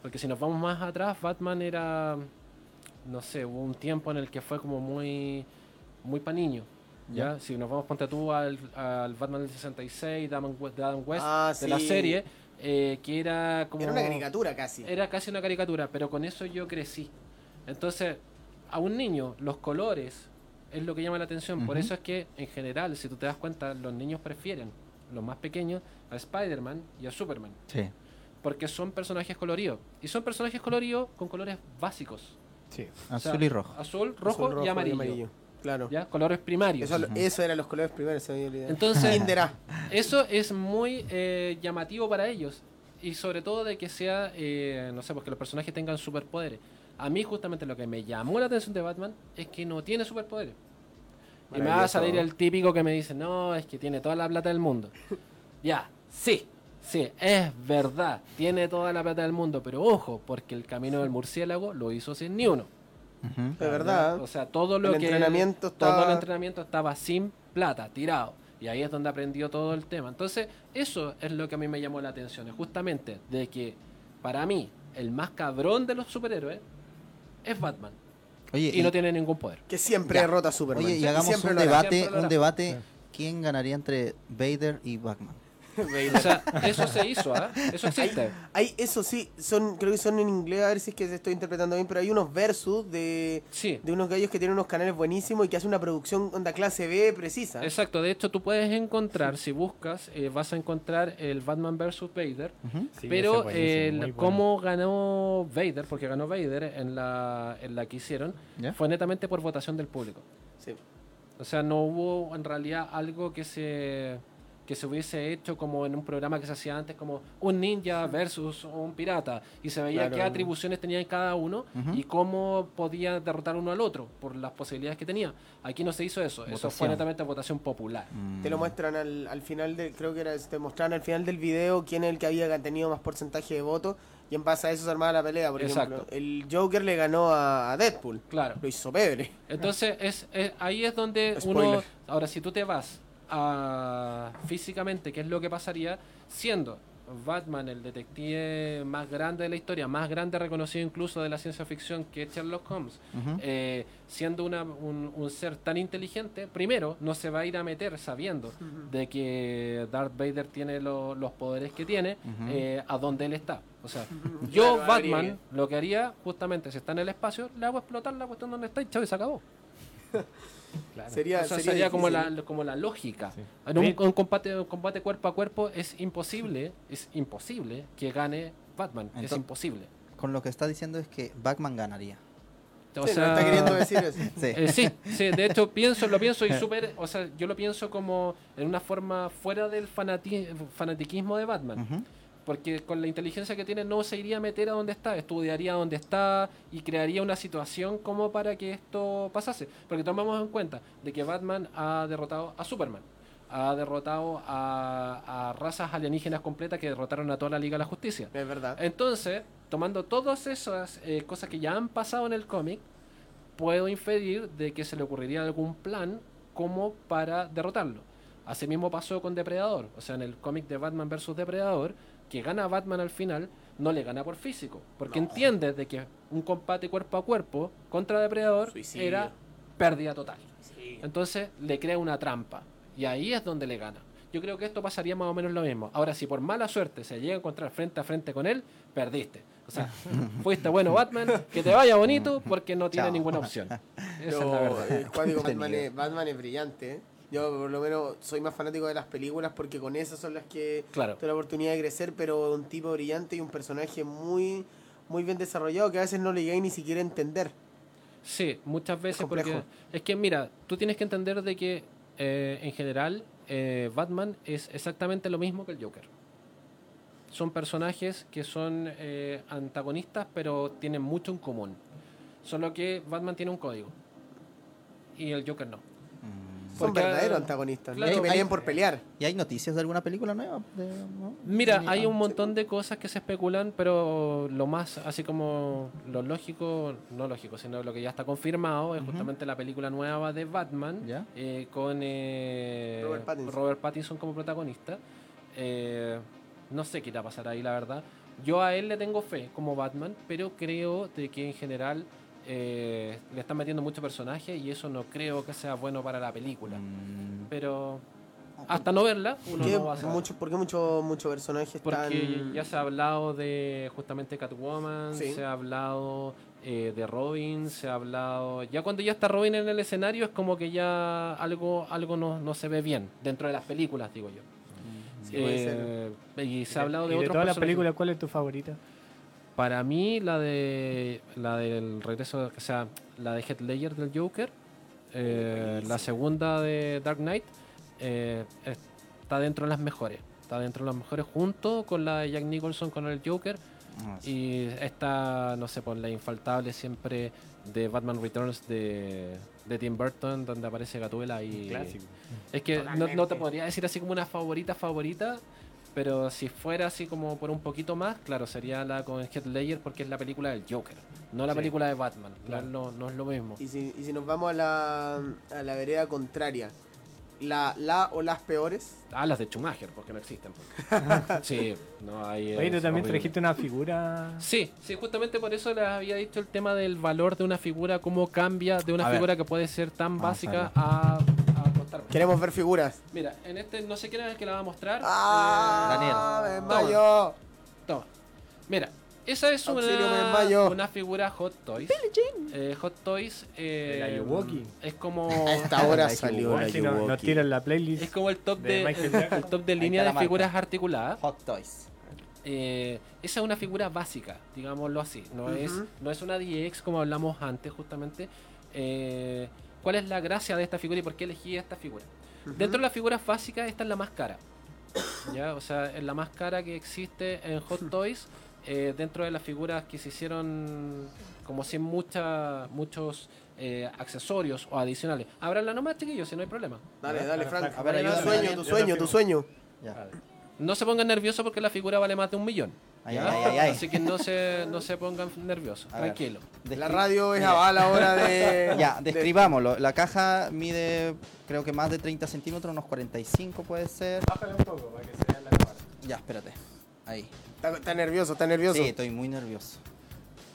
[SPEAKER 2] Porque si nos vamos más atrás, Batman era, no sé, hubo un tiempo en el que fue como muy, muy pa' niño. ¿ya? Si nos vamos, ponte tú al, al Batman del 66 de Adam, West,
[SPEAKER 1] Ah,
[SPEAKER 2] de la
[SPEAKER 1] sí.
[SPEAKER 2] serie, eh, que era como...
[SPEAKER 1] Era una caricatura casi.
[SPEAKER 2] Era casi una caricatura, pero con eso yo crecí. Entonces, a un niño, los colores es lo que llama la atención. Por eso es que, en general, si tú te das cuenta, los niños prefieren, los más pequeños, a Spider-Man y a Superman.
[SPEAKER 3] Sí.
[SPEAKER 2] Porque son personajes coloridos. Y son personajes coloridos con colores básicos.
[SPEAKER 4] Sí.
[SPEAKER 2] O sea,
[SPEAKER 3] Azul y rojo.
[SPEAKER 2] Azul, rojo,
[SPEAKER 1] Azul,
[SPEAKER 2] y, amarillo,
[SPEAKER 1] Claro.
[SPEAKER 2] ¿Ya? Colores primarios.
[SPEAKER 1] Eso, eso eran los colores primeros, se había.
[SPEAKER 2] Entonces. Eso es muy eh, llamativo para ellos. Y sobre todo de que sea, eh, no sé, porque los personajes tengan superpoderes. A mí justamente lo que me llamó la atención de Batman es que no tiene superpoderes. Y me va a salir el típico que me dice, no, es que tiene toda la plata del mundo. ya, sí, sí, es verdad, tiene toda la plata del mundo, pero ojo, porque el camino del murciélago lo hizo sin ni uno.
[SPEAKER 3] Ujú.
[SPEAKER 1] De verdad.
[SPEAKER 2] O sea, todo lo
[SPEAKER 1] El
[SPEAKER 2] que
[SPEAKER 1] entrenamiento
[SPEAKER 2] todo
[SPEAKER 1] estaba-
[SPEAKER 2] el entrenamiento estaba sin plata, tirado. Y ahí es donde aprendió todo el tema. Entonces, eso es lo que a mí me llamó la atención. Es justamente de que, para mí, el más cabrón de los superhéroes es Batman.
[SPEAKER 3] Oye,
[SPEAKER 2] Y, no tiene ningún poder.
[SPEAKER 1] Que siempre
[SPEAKER 3] Ya.
[SPEAKER 1] derrota a Superman.
[SPEAKER 3] Oye, y hagamos
[SPEAKER 1] siempre
[SPEAKER 3] un debate,
[SPEAKER 2] lo hará.
[SPEAKER 3] un debate. ¿Quién ganaría entre Vader y Batman?
[SPEAKER 2] O sea, eso se hizo, ¿ah? Eso existe.
[SPEAKER 1] Hay, eso sí, son, creo que son en inglés, a ver si es que se estoy interpretando bien, pero hay unos versus de,
[SPEAKER 2] Sí.
[SPEAKER 1] de unos gallos que tienen unos canales buenísimos y que hacen una producción onda clase B precisa.
[SPEAKER 2] Exacto, de hecho tú puedes encontrar, si buscas, eh, vas a encontrar el Batman vs. Vader.
[SPEAKER 4] Sí,
[SPEAKER 2] pero el-
[SPEAKER 4] bueno.
[SPEAKER 2] cómo ganó Vader, porque ganó Vader en la, en la que hicieron,
[SPEAKER 3] ¿Ya?
[SPEAKER 2] fue netamente por votación del público.
[SPEAKER 1] Sí.
[SPEAKER 2] O sea, no hubo en realidad algo que se que se hubiese hecho como en un programa que se hacía antes, como un ninja versus un pirata, y se veía
[SPEAKER 1] Claro.
[SPEAKER 2] qué atribuciones tenía cada uno y cómo podía derrotar uno al otro por las posibilidades que tenía. Aquí no se hizo eso, eso fue netamente votación popular.
[SPEAKER 1] Te lo
[SPEAKER 3] Mm.
[SPEAKER 1] muestran al, al final del, creo que era, te mostraron al final del video quién es el que había tenido más porcentaje de votos y en base a eso se armaba la pelea. Por
[SPEAKER 2] Exacto.
[SPEAKER 1] ejemplo, el Joker le ganó a, a Deadpool.
[SPEAKER 2] Claro.
[SPEAKER 1] Lo hizo pebre.
[SPEAKER 2] Entonces, es, es- ahí es donde
[SPEAKER 1] Spoiler.
[SPEAKER 2] uno. Ahora, si tú te vas a físicamente, ¿qué es lo que pasaría? Siendo Batman el detective más grande de la historia, más grande reconocido incluso de la ciencia ficción que es Sherlock Holmes, eh, siendo una- un, un ser tan inteligente, primero no se va a ir a meter sabiendo de que Darth Vader tiene lo- los poderes que tiene eh, a donde él está. O sea, yo,
[SPEAKER 1] Claro,
[SPEAKER 2] Batman,
[SPEAKER 1] habría
[SPEAKER 2] lo que haría justamente si está en el espacio, le hago explotar la cuestión donde está y chao, y se acabó.
[SPEAKER 4] Claro.
[SPEAKER 1] Sería,
[SPEAKER 2] O sea,
[SPEAKER 1] sería,
[SPEAKER 2] sería, como, la, como la lógica.
[SPEAKER 4] Sí.
[SPEAKER 2] En un, un combate, un combate cuerpo a cuerpo es imposible, es imposible que gane Batman. es
[SPEAKER 3] Entonces-
[SPEAKER 2] imposible.
[SPEAKER 3] Con lo que está diciendo es que Batman ganaría.
[SPEAKER 2] O
[SPEAKER 1] Sí,
[SPEAKER 2] sea,
[SPEAKER 1] no está queriendo decir eso.
[SPEAKER 3] Sí.
[SPEAKER 2] eh, sí, sí, de hecho pienso, lo pienso y súper, o sea, yo lo pienso como en una forma fuera del fanati- fanatiquismo de Batman.
[SPEAKER 3] Ujú.
[SPEAKER 2] Porque con la inteligencia que tiene no se iría a meter a donde está, estudiaría donde está y crearía una situación como para que esto pasase. Porque tomamos en cuenta de que Batman ha derrotado a Superman, ha derrotado a, a razas alienígenas completas que derrotaron a toda la Liga de la Justicia.
[SPEAKER 1] Es verdad.
[SPEAKER 2] Entonces, tomando todas esas eh, cosas que ya han pasado en el cómic, puedo inferir de que se le ocurriría algún plan como para derrotarlo. Asimismo pasó con Depredador, o sea, en el cómic de Batman vs. Depredador, que gana Batman al final, no le gana por físico, porque
[SPEAKER 1] No.
[SPEAKER 2] entiende de que un combate cuerpo a cuerpo contra Depredador
[SPEAKER 1] Suicidio.
[SPEAKER 2] era pérdida total.
[SPEAKER 1] Sí.
[SPEAKER 2] Entonces le crea una trampa. Y ahí es donde le gana. Yo creo que esto pasaría más o menos lo mismo. Ahora, si por mala suerte se llega a encontrar frente a frente con él, perdiste. O sea, fuiste bueno Batman, que te vaya bonito porque no tiene
[SPEAKER 3] Chao.
[SPEAKER 2] ninguna opción. Esa es la verdad.
[SPEAKER 1] Batman, es, Batman es brillante. ¿eh? Yo por lo menos soy más fanático de las películas porque con esas son las que
[SPEAKER 2] Claro.
[SPEAKER 1] tuve la oportunidad de crecer, pero un tipo brillante y un personaje muy muy bien desarrollado que a veces no le llegáis ni siquiera a entender.
[SPEAKER 2] Sí, muchas veces porque
[SPEAKER 1] complejo.
[SPEAKER 2] es que mira, tú tienes que entender de que eh, en general eh, Batman es exactamente lo mismo que el Joker. Son personajes que son eh, antagonistas pero tienen mucho en común. Solo que Batman tiene un código y el Joker no.
[SPEAKER 1] Son
[SPEAKER 2] Porque,
[SPEAKER 1] verdaderos antagonistas.
[SPEAKER 2] claro.
[SPEAKER 1] no es que peleen
[SPEAKER 3] Hay-
[SPEAKER 1] por pelear.
[SPEAKER 3] ¿Y hay noticias de alguna película nueva? De- no?
[SPEAKER 2] Mira, hay un montón de cosas que se especulan, pero lo más, así como lo lógico, no lógico, sino lo que ya está confirmado, es justamente la película nueva de Batman,
[SPEAKER 3] ¿Ya?
[SPEAKER 2] eh, con eh,
[SPEAKER 1] Robert Pattinson.
[SPEAKER 2] Robert Pattinson como protagonista. Eh, no sé qué irá a pasar ahí, la verdad. Yo a él le tengo fe como Batman, pero creo de que en general eh, le están metiendo mucho personaje y eso no creo que sea bueno para la película.
[SPEAKER 3] Mm,
[SPEAKER 2] Pero hasta no verla, uno
[SPEAKER 1] ¿Qué-
[SPEAKER 2] no va a saber.
[SPEAKER 1] mucho, ¿Por qué muchos mucho personajes
[SPEAKER 2] Porque
[SPEAKER 1] están...?
[SPEAKER 2] ya se ha hablado de justamente Catwoman,
[SPEAKER 1] Sí.
[SPEAKER 2] se ha hablado eh, de Robin, se ha hablado... Ya cuando ya está Robin en el escenario es como que ya algo algo no, no se ve bien dentro de las películas, digo yo.
[SPEAKER 1] Sí, puede
[SPEAKER 2] Eh, y se ha hablado de
[SPEAKER 4] y de
[SPEAKER 2] otros
[SPEAKER 4] todas las
[SPEAKER 2] personajes.
[SPEAKER 4] películas, ¿cuál es tu favorita?
[SPEAKER 2] Para mí la de la del regreso, o sea, la de Heath Ledger del Joker, eh, la segunda de Dark Knight eh, está dentro de las mejores. Está dentro de las mejores junto con la de Jack Nicholson con el Joker
[SPEAKER 3] ah, sí.
[SPEAKER 2] y está, no sé, por la infaltable siempre de Batman Returns de, de Tim Burton donde aparece Gatúbela y
[SPEAKER 4] Clásico.
[SPEAKER 2] es que no, no te podría decir así como una favorita favorita, pero si fuera así como por un poquito más, claro, sería la con Heath Ledger porque es la película del Joker, no la
[SPEAKER 4] Sí.
[SPEAKER 2] película de Batman, no
[SPEAKER 4] Claro.
[SPEAKER 2] es lo- no, es lo mismo.
[SPEAKER 1] Y si, y si nos vamos a la, a la vereda contraria, la, la o las peores,
[SPEAKER 2] Ah, las de Schumacher, porque no existen. pues. sí, no hay...
[SPEAKER 4] Oye, tú también trajiste una figura.
[SPEAKER 2] Sí, sí, justamente por eso les había dicho el tema del valor de una figura, cómo cambia de una
[SPEAKER 3] A ver.
[SPEAKER 2] figura que puede ser tan
[SPEAKER 3] Vamos
[SPEAKER 2] básica a.
[SPEAKER 1] queremos ver figuras.
[SPEAKER 2] Mira, en este no sé quién es el que la va a mostrar.
[SPEAKER 1] ¡Ah!
[SPEAKER 2] Eh,
[SPEAKER 1] me desmayo.
[SPEAKER 2] Toma. Mira, esa es
[SPEAKER 1] Auxilio,
[SPEAKER 2] una, figura Hot Toys. Eh, Hot Toys eh,
[SPEAKER 4] la Yuwoki.
[SPEAKER 2] es como
[SPEAKER 1] A esta hora salió la
[SPEAKER 4] no-
[SPEAKER 1] Yuwoki.
[SPEAKER 4] tiran la playlist.
[SPEAKER 2] es como el top
[SPEAKER 4] De
[SPEAKER 2] el top de línea de figuras
[SPEAKER 3] marca.
[SPEAKER 2] articuladas.
[SPEAKER 3] Hot Toys.
[SPEAKER 2] Eh, esa es una figura básica, digámoslo así. No, es, no es una DX como hablamos antes, justamente. Eh, ¿Cuál es la gracia de esta figura y por qué elegí esta figura? Dentro de las figuras básicas, esta es la más cara. ¿ya? O sea, es la más cara que existe en Hot Toys. eh, dentro de las figuras que se hicieron como sin mucha, muchos eh, accesorios o adicionales. Ábranla nomás, chiquillos, si no hay problema.
[SPEAKER 1] Dale, dale, Frank.
[SPEAKER 3] A ver,
[SPEAKER 1] tu sueño, tu sueño, tu sueño.
[SPEAKER 2] No se pongan nerviosos porque la figura vale más de un millón.
[SPEAKER 3] Ay,
[SPEAKER 2] ¿ya?
[SPEAKER 3] ay, ay, ay.
[SPEAKER 2] Así que no se, no se pongan nerviosos,
[SPEAKER 3] A ver.
[SPEAKER 2] tranquilo.
[SPEAKER 1] La
[SPEAKER 3] Descri-
[SPEAKER 1] radio es
[SPEAKER 3] Mira.
[SPEAKER 1] aval ahora de...
[SPEAKER 3] Ya,
[SPEAKER 1] de-
[SPEAKER 3] describámoslo. La caja mide, creo que más de 30 centímetros, unos 45 puede ser.
[SPEAKER 4] Bájale un poco para que se vea en la cámara.
[SPEAKER 3] Ya, espérate. Ahí.
[SPEAKER 1] Está, está nervioso, está nervioso.
[SPEAKER 3] Sí, estoy muy nervioso.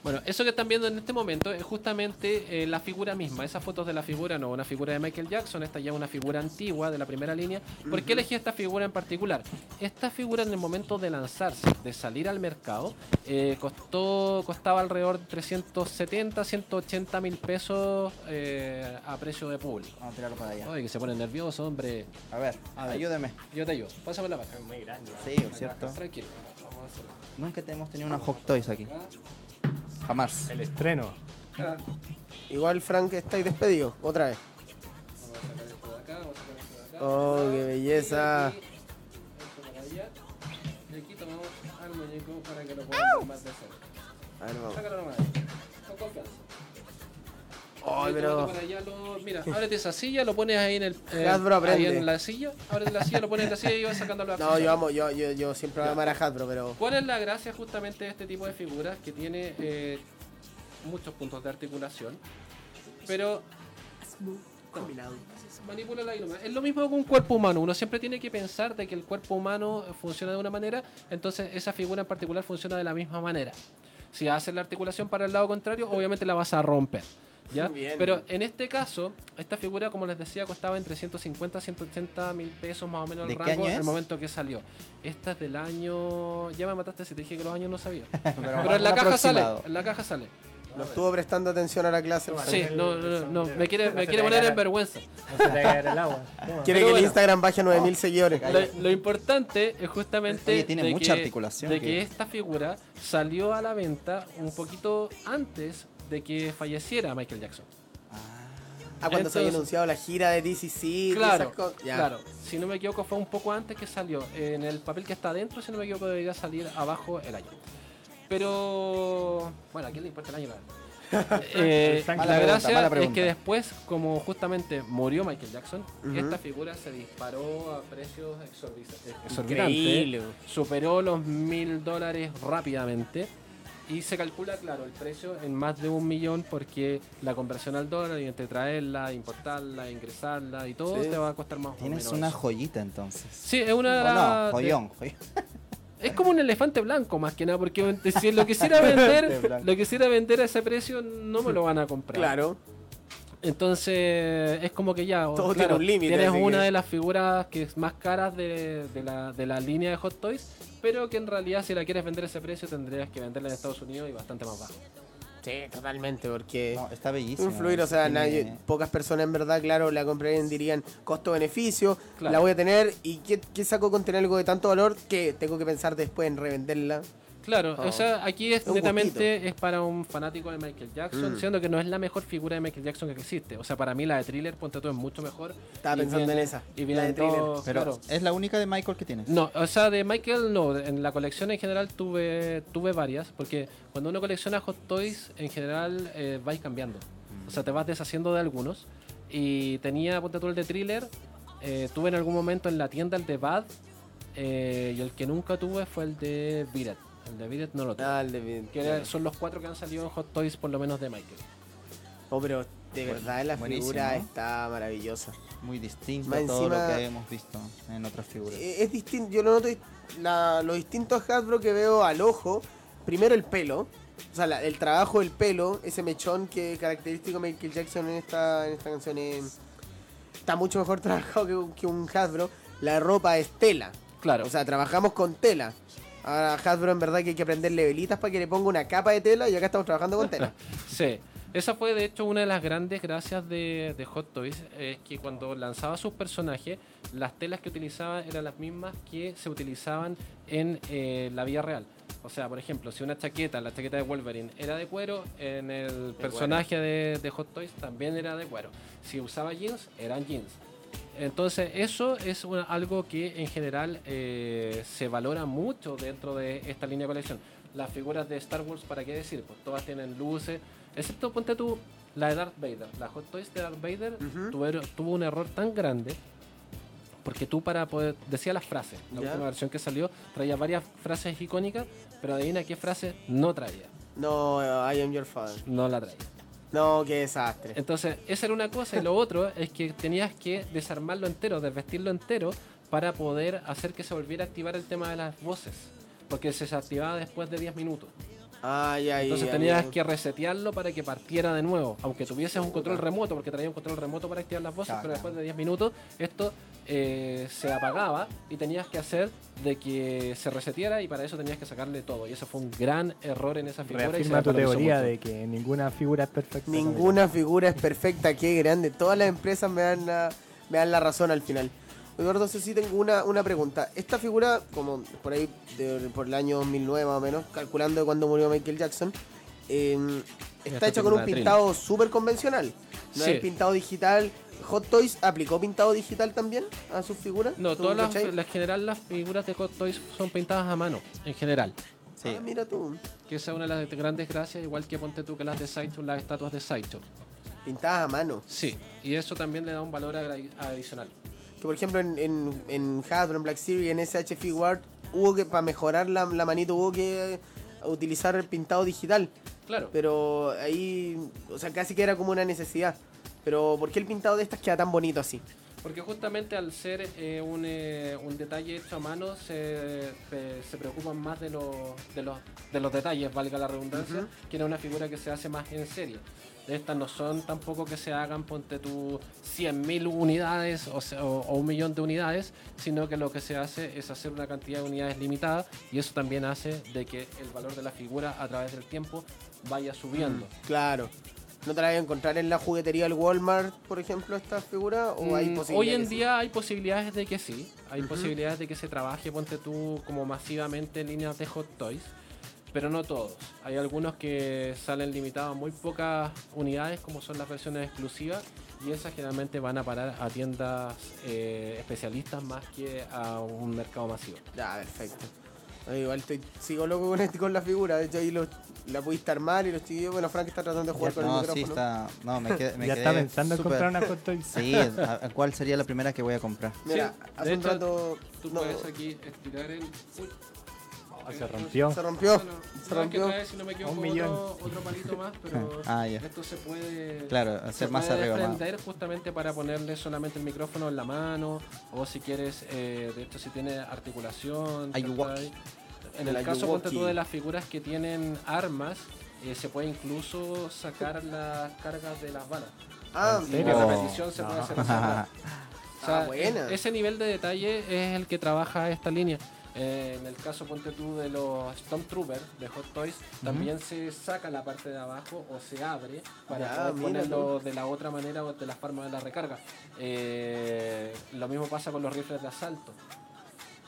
[SPEAKER 2] Bueno, eso que están viendo en este momento es justamente eh, la figura misma. Esas fotos de la figura, no una figura de Michael Jackson, esta ya es una figura antigua de la primera línea. ¿Por qué elegí esta figura en particular? Esta figura en el momento de lanzarse, de salir al mercado, eh, costó costaba alrededor de 370, 180 mil pesos eh, a precio de público.
[SPEAKER 3] Vamos a tirarlo para allá.
[SPEAKER 2] Ay, que se pone nervioso, hombre.
[SPEAKER 3] A ver,
[SPEAKER 2] A ver.
[SPEAKER 3] ayúdeme.
[SPEAKER 2] Yo te ayudo. Pásame la vaca.
[SPEAKER 4] Es muy grande.
[SPEAKER 3] Sí, es cierto.
[SPEAKER 2] Tranquilo. Vamos a hacerlo.
[SPEAKER 3] Nunca te hemos tenido una Hot Toys aquí. Jamás.
[SPEAKER 4] El estreno.
[SPEAKER 1] Igual, Frank, estáis despedido. Otra vez.
[SPEAKER 2] Vamos a sacar esto de acá, vamos a sacar esto de acá.
[SPEAKER 1] Oh, qué belleza.
[SPEAKER 2] Esto para allá. Y aquí tomamos al muñeco para que lo podamos más de cerca.
[SPEAKER 1] A ver, vamos.
[SPEAKER 2] Sácalo nomás. Con confianza.
[SPEAKER 1] Ay, pero...
[SPEAKER 2] para allá lo- Mira, ábrete esa silla, lo pones ahí en el. eh,
[SPEAKER 1] Hasbro,
[SPEAKER 2] ahí
[SPEAKER 1] aprende.
[SPEAKER 2] en la silla. Ábrete la silla, lo pones en la silla y vas sacando la
[SPEAKER 1] No, yo amo, yo, yo, yo siempre voy a amar a Hasbro, pero...
[SPEAKER 2] ¿Cuál es la gracia justamente de este tipo de figuras que tiene eh, muchos puntos de articulación? Pero manipúlala ahí nomás. Es lo mismo que un cuerpo humano. Uno siempre tiene que pensar de que el cuerpo humano funciona de una manera, entonces esa figura en particular funciona de la misma manera. Si haces la articulación para el lado contrario, obviamente la vas a romper. ¿Ya?
[SPEAKER 1] Bien.
[SPEAKER 2] Pero en este caso, esta figura, como les decía, costaba entre 150 a 180 mil pesos más o menos
[SPEAKER 3] ¿De
[SPEAKER 2] el rango en el momento que salió. Esta es del año. Ya me mataste si te dije que los años no sabía.
[SPEAKER 3] Pero,
[SPEAKER 2] Pero en la caja sale. En la caja sale.
[SPEAKER 1] No estuvo prestando atención a la clase.
[SPEAKER 2] Sí, no, no, no, me quiere, me quiere poner en vergüenza.
[SPEAKER 4] No se te vaya a caer el agua. Toma.
[SPEAKER 1] Quiere que el. Instagram baje a 9000 seguidores.
[SPEAKER 2] Lo, lo importante es justamente
[SPEAKER 3] Oye, tiene
[SPEAKER 2] de
[SPEAKER 3] mucha
[SPEAKER 2] que-
[SPEAKER 3] articulación,
[SPEAKER 2] de
[SPEAKER 3] que-
[SPEAKER 2] que esta figura salió a la venta un poquito antes de que falleciera Michael Jackson.
[SPEAKER 1] Ah, cuando se había anunciado la gira de DCC.
[SPEAKER 2] Claro, claro. Si no me equivoco fue un poco antes que salió. En el papel que está adentro, si no me equivoco, debería salir abajo el año. Pero bueno, ¿a quién le importa el año? Eh, la
[SPEAKER 3] pregunta,
[SPEAKER 2] gracia es que después, como justamente murió Michael Jackson, esta figura se disparó a precios exorbi- exorbitantes.
[SPEAKER 1] Increíble.
[SPEAKER 2] Superó los mil dólares rápidamente. Y se calcula, claro, el precio en más de un millón porque la conversión al dólar y entre traerla, importarla, ingresarla y todo
[SPEAKER 1] Sí.
[SPEAKER 2] te va a costar más o
[SPEAKER 3] Tienes
[SPEAKER 2] menos
[SPEAKER 3] una
[SPEAKER 2] eso.
[SPEAKER 3] joyita entonces.
[SPEAKER 2] Sí, es una de
[SPEAKER 3] O
[SPEAKER 2] las-
[SPEAKER 3] no,
[SPEAKER 2] de-
[SPEAKER 3] joyón, joyón.
[SPEAKER 2] es como un elefante blanco más que nada, porque si lo quisiera vender, lo quisiera vender a ese precio, no me lo van a comprar.
[SPEAKER 1] Claro.
[SPEAKER 2] Entonces es como que ya,
[SPEAKER 1] Todo
[SPEAKER 2] claro,
[SPEAKER 1] tiene un límite,
[SPEAKER 2] Tienes
[SPEAKER 1] así
[SPEAKER 2] una
[SPEAKER 1] que-
[SPEAKER 2] de las figuras que es más caras de, de la, de la línea de Hot Toys, pero que en realidad si la quieres vender a ese precio tendrías que venderla en Estados Unidos y bastante más bajo.
[SPEAKER 1] Sí, totalmente, porque
[SPEAKER 3] No, está bellísimo.
[SPEAKER 1] influir, o sea,
[SPEAKER 3] Tiene-
[SPEAKER 1] nadie, pocas personas en verdad, claro, la comprarían, dirían costo-beneficio,
[SPEAKER 2] Claro.
[SPEAKER 1] la voy a tener y ¿qué, qué saco con tener algo de tanto valor que tengo que pensar después en revenderla?
[SPEAKER 2] Claro,
[SPEAKER 1] Oh.
[SPEAKER 2] o sea, aquí es netamente es para un fanático de Michael Jackson,
[SPEAKER 1] Mm.
[SPEAKER 2] siendo que no es la mejor figura de Michael Jackson que existe. O sea, para mí la de Thriller, ponte tú, es mucho mejor.
[SPEAKER 1] Estaba
[SPEAKER 2] Y
[SPEAKER 1] pensando
[SPEAKER 2] viene-
[SPEAKER 1] en esa,
[SPEAKER 2] Y
[SPEAKER 1] la de Thriller.
[SPEAKER 3] Pero
[SPEAKER 2] claro.
[SPEAKER 3] es la única de Michael que tienes.
[SPEAKER 2] No, o sea, de Michael no, en la colección en general tuve tuve varias, porque cuando uno colecciona Hot Toys, en general eh, vais cambiando. O sea, te vas deshaciendo de algunos. Y tenía, ponte tú el de Thriller, eh, tuve en algún momento en la tienda el de Bad, eh, y el que nunca tuve fue el de Beat It. El de Beat no lo tuve.
[SPEAKER 1] Ah, el de-
[SPEAKER 2] que era- son los cuatro que han salido en Hot Toys, por lo menos de Michael.
[SPEAKER 1] Oh, pero de verdad la
[SPEAKER 3] buenísimo,
[SPEAKER 1] figura
[SPEAKER 3] ¿no?
[SPEAKER 1] está maravillosa.
[SPEAKER 3] Muy distinto
[SPEAKER 1] Más
[SPEAKER 3] a todo lo que hemos visto en otras figuras.
[SPEAKER 1] Eh, Es distinto, yo lo noto la- lo distinto a Hasbro que veo al ojo. Primero el pelo, o sea, la- el trabajo del pelo, ese mechón que característico de Michael Jackson en esta, en esta canción es- está mucho mejor trabajado que, un- que un Hasbro. La ropa es tela,
[SPEAKER 2] Claro.
[SPEAKER 1] o sea, trabajamos con tela. Ahora Hasbro en verdad que hay que prenderle velitas para que le ponga una capa de tela y acá estamos trabajando con tela.
[SPEAKER 2] Sí, esa fue de hecho una de las grandes gracias de, de Hot Toys, es que cuando lanzaba sus personajes, las telas que utilizaban eran las mismas que se utilizaban en eh, la vida real. O sea, por ejemplo, si una chaqueta, la chaqueta de Wolverine, era de cuero, en el personaje de, de Hot Toys también era de cuero. Si usaba jeans, eran jeans. Entonces, eso es una- algo que en general eh, se valora mucho dentro de esta línea de colección. Las figuras de Star Wars, ¿para qué decir? Pues todas tienen luces, excepto ponte tú la de Darth Vader. La Hot Toys de Darth Vader tuvo un error tan grande porque tú para poder decía las frases. La última versión que salió traía varias frases icónicas, pero adivina qué frase no traía.
[SPEAKER 1] No, I am your father.
[SPEAKER 2] No la traía.
[SPEAKER 1] No, qué desastre.
[SPEAKER 2] Entonces, esa era una cosa y lo otro es que tenías que desarmarlo entero, desvestirlo entero para poder hacer que se volviera a activar el tema de las voces, porque se desactivaba después de 10 minutos.
[SPEAKER 1] Ay, ay,
[SPEAKER 2] Entonces
[SPEAKER 1] ay,
[SPEAKER 2] tenías que resetearlo para que partiera de nuevo, aunque tuvieses un control remoto, porque traía un control remoto para activar las voces, pero después de 10 minutos esto eh, se apagaba y tenías que hacer de que se reseteara y para eso tenías que sacarle todo. Y eso fue un gran error en esa figura. y se
[SPEAKER 4] Reafirma tu teoría
[SPEAKER 2] mucho.
[SPEAKER 4] de que ninguna figura es perfecta.
[SPEAKER 1] Ninguna figura es perfecta, qué grande. Todas las empresas me dan la, me dan la razón al final. Eduardo, sí tengo una, una pregunta. Esta figura, como por ahí, de- por el año 2009 más o menos, calculando de cuando murió Michael Jackson, eh, está hecha con un pintado súper convencional. No
[SPEAKER 2] Sí.
[SPEAKER 1] es pintado digital. Hot Toys aplicó pintado digital también a sus figuras.
[SPEAKER 2] No,
[SPEAKER 1] ¿Tú
[SPEAKER 2] todas las, las general las figuras de Hot Toys son pintadas a mano, en general.
[SPEAKER 3] Sí.
[SPEAKER 1] Ah, mira tú.
[SPEAKER 2] Que esa es una de las grandes gracias, igual que ponte tú que las de Sideshow, las estatuas de Sideshow.
[SPEAKER 1] Pintadas a mano.
[SPEAKER 2] Sí, y eso también le da un valor adicional.
[SPEAKER 1] Que por ejemplo en, en, en Hasbro, en Black Series, en SH Figuart, hubo que, para mejorar la, la manito, hubo que utilizar el pintado digital.
[SPEAKER 2] Claro.
[SPEAKER 1] Pero ahí, o sea, casi que era como una necesidad. Pero ¿por qué el pintado de estas queda tan bonito así?
[SPEAKER 2] Porque justamente al ser eh, un, eh, un detalle hecho a mano, se, pe- se preocupan más de, los de, los, de los detalles, valga la redundancia, que era una figura que se hace más en serie. Estas no son tampoco que se hagan, ponte tú, 100.000 unidades o, se- o- o un millón de unidades, sino que lo que se hace es hacer una cantidad de unidades limitada y eso también hace de que el valor de la figura a través del tiempo vaya subiendo.
[SPEAKER 1] Claro. ¿No te la vas a encontrar en la juguetería del Walmart, por ejemplo, esta figura? ¿O hay
[SPEAKER 2] Mm? Hoy en día hay posibilidades de que sí, hay posibilidades de que se trabaje, ponte tú, como masivamente en líneas de Hot Toys, pero no todos. Hay algunos que salen limitados a muy pocas unidades, como son las versiones exclusivas, y esas generalmente van a parar a tiendas eh, especialistas más que a un mercado masivo.
[SPEAKER 1] Ya, perfecto. Igual estoy, sigo loco con, este, con la figura. De hecho, ahí los, la pudiste armar y los chiquillos. Bueno, Frank está tratando de jugar con
[SPEAKER 3] No,
[SPEAKER 1] el
[SPEAKER 3] sí,
[SPEAKER 1] micrófono.
[SPEAKER 3] está. No, me quedé. Me
[SPEAKER 4] ya
[SPEAKER 3] quedé
[SPEAKER 4] está pensando en comprar una Hot Toys.
[SPEAKER 3] Sí, ¿a, a cuál sería la primera que voy a comprar?
[SPEAKER 1] Mira,
[SPEAKER 2] Sí,
[SPEAKER 1] hace
[SPEAKER 2] de
[SPEAKER 1] un
[SPEAKER 2] hecho,
[SPEAKER 1] rato.
[SPEAKER 2] Tú
[SPEAKER 1] no,
[SPEAKER 2] puedes aquí estirar el. Uy.
[SPEAKER 4] Oh, se rompió.
[SPEAKER 1] se rompió.
[SPEAKER 2] Bueno,
[SPEAKER 1] se rompió.
[SPEAKER 2] trae, si no me equivoco,
[SPEAKER 4] Un millón.
[SPEAKER 2] Otro, otro palito más, pero
[SPEAKER 3] Ah,
[SPEAKER 2] esto se puede,
[SPEAKER 3] Claro,
[SPEAKER 2] se
[SPEAKER 3] hacer más
[SPEAKER 2] puede
[SPEAKER 3] arriba.
[SPEAKER 2] justamente para ponerle solamente el micrófono en la mano o si quieres, eh, de hecho si tiene articulación. ¿cachai? En
[SPEAKER 1] El
[SPEAKER 2] el caso, ponte tú de las figuras que tienen armas, eh, se puede incluso sacar las cargas de las balas.
[SPEAKER 1] Ah,
[SPEAKER 4] ¿En
[SPEAKER 2] Y la
[SPEAKER 3] Oh.
[SPEAKER 2] repetición se puede hacer esa O sea,
[SPEAKER 1] Ah, buena.
[SPEAKER 2] e- ese nivel de detalle es el que trabaja esta línea. Eh, en el caso, ponte tú, de los Stormtroopers de Hot Toys, también se saca la parte de abajo o se abre para
[SPEAKER 1] Ya,
[SPEAKER 2] poder ponerlo de la otra manera o de la forma de la recarga. Eh, lo mismo pasa con los rifles de asalto.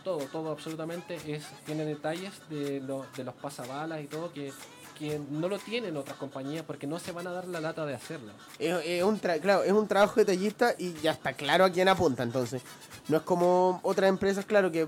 [SPEAKER 2] Todo, todo absolutamente es tiene detalles de, lo- de los pasabalas y todo que, que no lo tienen otras compañías porque no se van a dar la lata de hacerlo.
[SPEAKER 1] Es, es un tra- claro, es un trabajo detallista y ya está claro a quién apunta entonces. No es como otras empresas, claro, que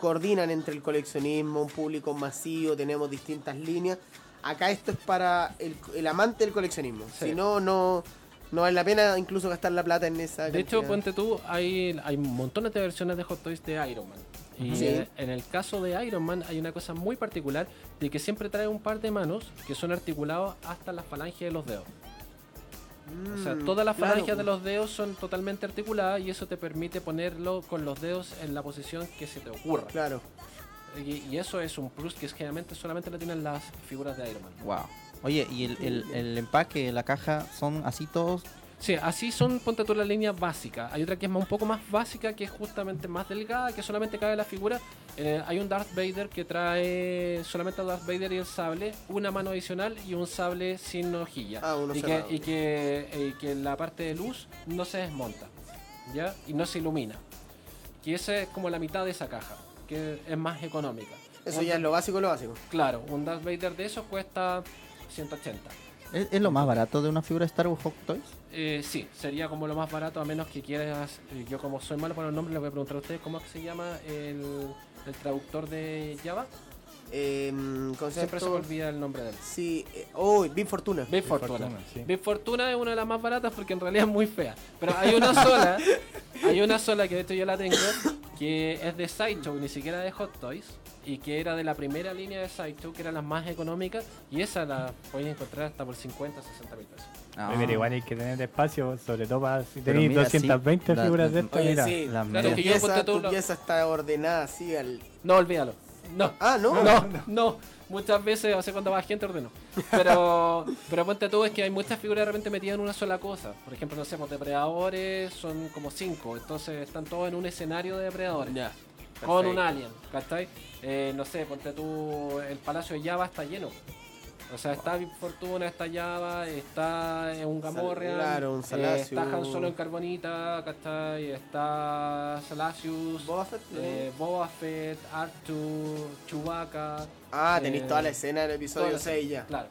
[SPEAKER 1] coordinan entre el coleccionismo, un público masivo, tenemos distintas líneas. Acá esto es para el, el amante del coleccionismo.
[SPEAKER 2] Sí.
[SPEAKER 1] Si no, no, no vale la pena incluso gastar la plata en esa
[SPEAKER 2] De hecho, ponte tú, hay, hay montones de versiones de Hot Toys de Iron Man. Y
[SPEAKER 1] Sí.
[SPEAKER 2] en el caso de Iron Man hay una cosa muy particular de que siempre trae un par de manos que son articulados hasta las falanges de los dedos. O sea,
[SPEAKER 1] Mm,
[SPEAKER 2] todas las
[SPEAKER 1] claro,
[SPEAKER 2] falanges de los dedos son totalmente articuladas y eso te permite ponerlo con los dedos en la posición que se te ocurra.
[SPEAKER 1] Claro.
[SPEAKER 2] Y, y eso es un plus que es generalmente solamente lo tienen las figuras de Iron Man.
[SPEAKER 3] Wow. Oye, ¿y el, el, el empaque, la caja, son así todos?
[SPEAKER 2] Sí, así son, ponte tú la línea básica. Hay otra que es un poco más básica, que es justamente más delgada, que solamente cabe la figura. Eh, hay un Darth Vader que trae solamente a Darth Vader y el sable, una mano adicional y un sable sin hojilla.
[SPEAKER 1] Ah, uno
[SPEAKER 2] y, que, y, que, eh, y que la parte de luz no se desmonta, ¿ya? Y no se ilumina. Y esa es como la mitad de esa caja, que es más económica.
[SPEAKER 1] Eso
[SPEAKER 2] Un-
[SPEAKER 1] ya es lo básico, lo básico.
[SPEAKER 2] Claro, un Darth Vader de esos cuesta 180.
[SPEAKER 3] ¿Es, lo más barato de una figura Star Wars Hot Toys?
[SPEAKER 2] Eh, sí, sería como lo más barato, a menos que quieras. eh, yo, como soy malo para los nombres, le voy a preguntar a ustedes cómo es que se llama el traductor de Java.
[SPEAKER 1] Eh,
[SPEAKER 2] Siempre se me olvida el nombre de él.
[SPEAKER 1] Sí. eh, oh, Big Fortuna.
[SPEAKER 2] Big Fortuna.
[SPEAKER 4] Fortuna, sí.
[SPEAKER 2] Big Fortuna es una de las más baratas porque en realidad es muy fea. Pero hay una sola, hay una sola que de hecho yo la tengo, que es de Sideshow, ni siquiera de Hot Toys, y que era de la primera línea de Sideshow, que era la más económica, y esa la podéis encontrar hasta por 50, 60 mil pesos.
[SPEAKER 3] Ah.
[SPEAKER 4] Oye, Pero igual hay que tener espacio, sobre todo para si tenéis
[SPEAKER 3] mira, sí,
[SPEAKER 4] 220
[SPEAKER 3] la-
[SPEAKER 4] figuras
[SPEAKER 3] la-
[SPEAKER 4] de estas,
[SPEAKER 1] Oye,
[SPEAKER 4] mira.
[SPEAKER 1] sí.
[SPEAKER 2] Claro que yo,
[SPEAKER 1] tu pieza está ordenada así al...
[SPEAKER 2] No, olvídalo. No.
[SPEAKER 1] Ah, no.
[SPEAKER 2] No, no, Muchas veces, o sea, cuando va gente ordeno. Pero, pero ponte tú, es que hay muchas figuras de repente metidas en una sola cosa. Por ejemplo, no sé, pues depredadores son como cinco. Entonces están todos en un escenario de depredadores.
[SPEAKER 1] Ya.
[SPEAKER 2] Con un alien, ¿cachai? Eh, no sé, ponte tú, el Palacio de Java está lleno. O sea, está Big Fortuna, está Java, está eh, un Gamorrean,
[SPEAKER 1] Claro, un
[SPEAKER 2] eh, está Han Solo en Carbonita, ¿cachai? Está Salacius,
[SPEAKER 1] Boba Fett, ¿no?
[SPEAKER 2] eh, Boba Fett, Arthur, Chewbacca.
[SPEAKER 1] Ah, tenéis
[SPEAKER 2] eh,
[SPEAKER 1] toda la escena del episodio
[SPEAKER 2] toda la-
[SPEAKER 1] 6 ya.
[SPEAKER 2] Claro.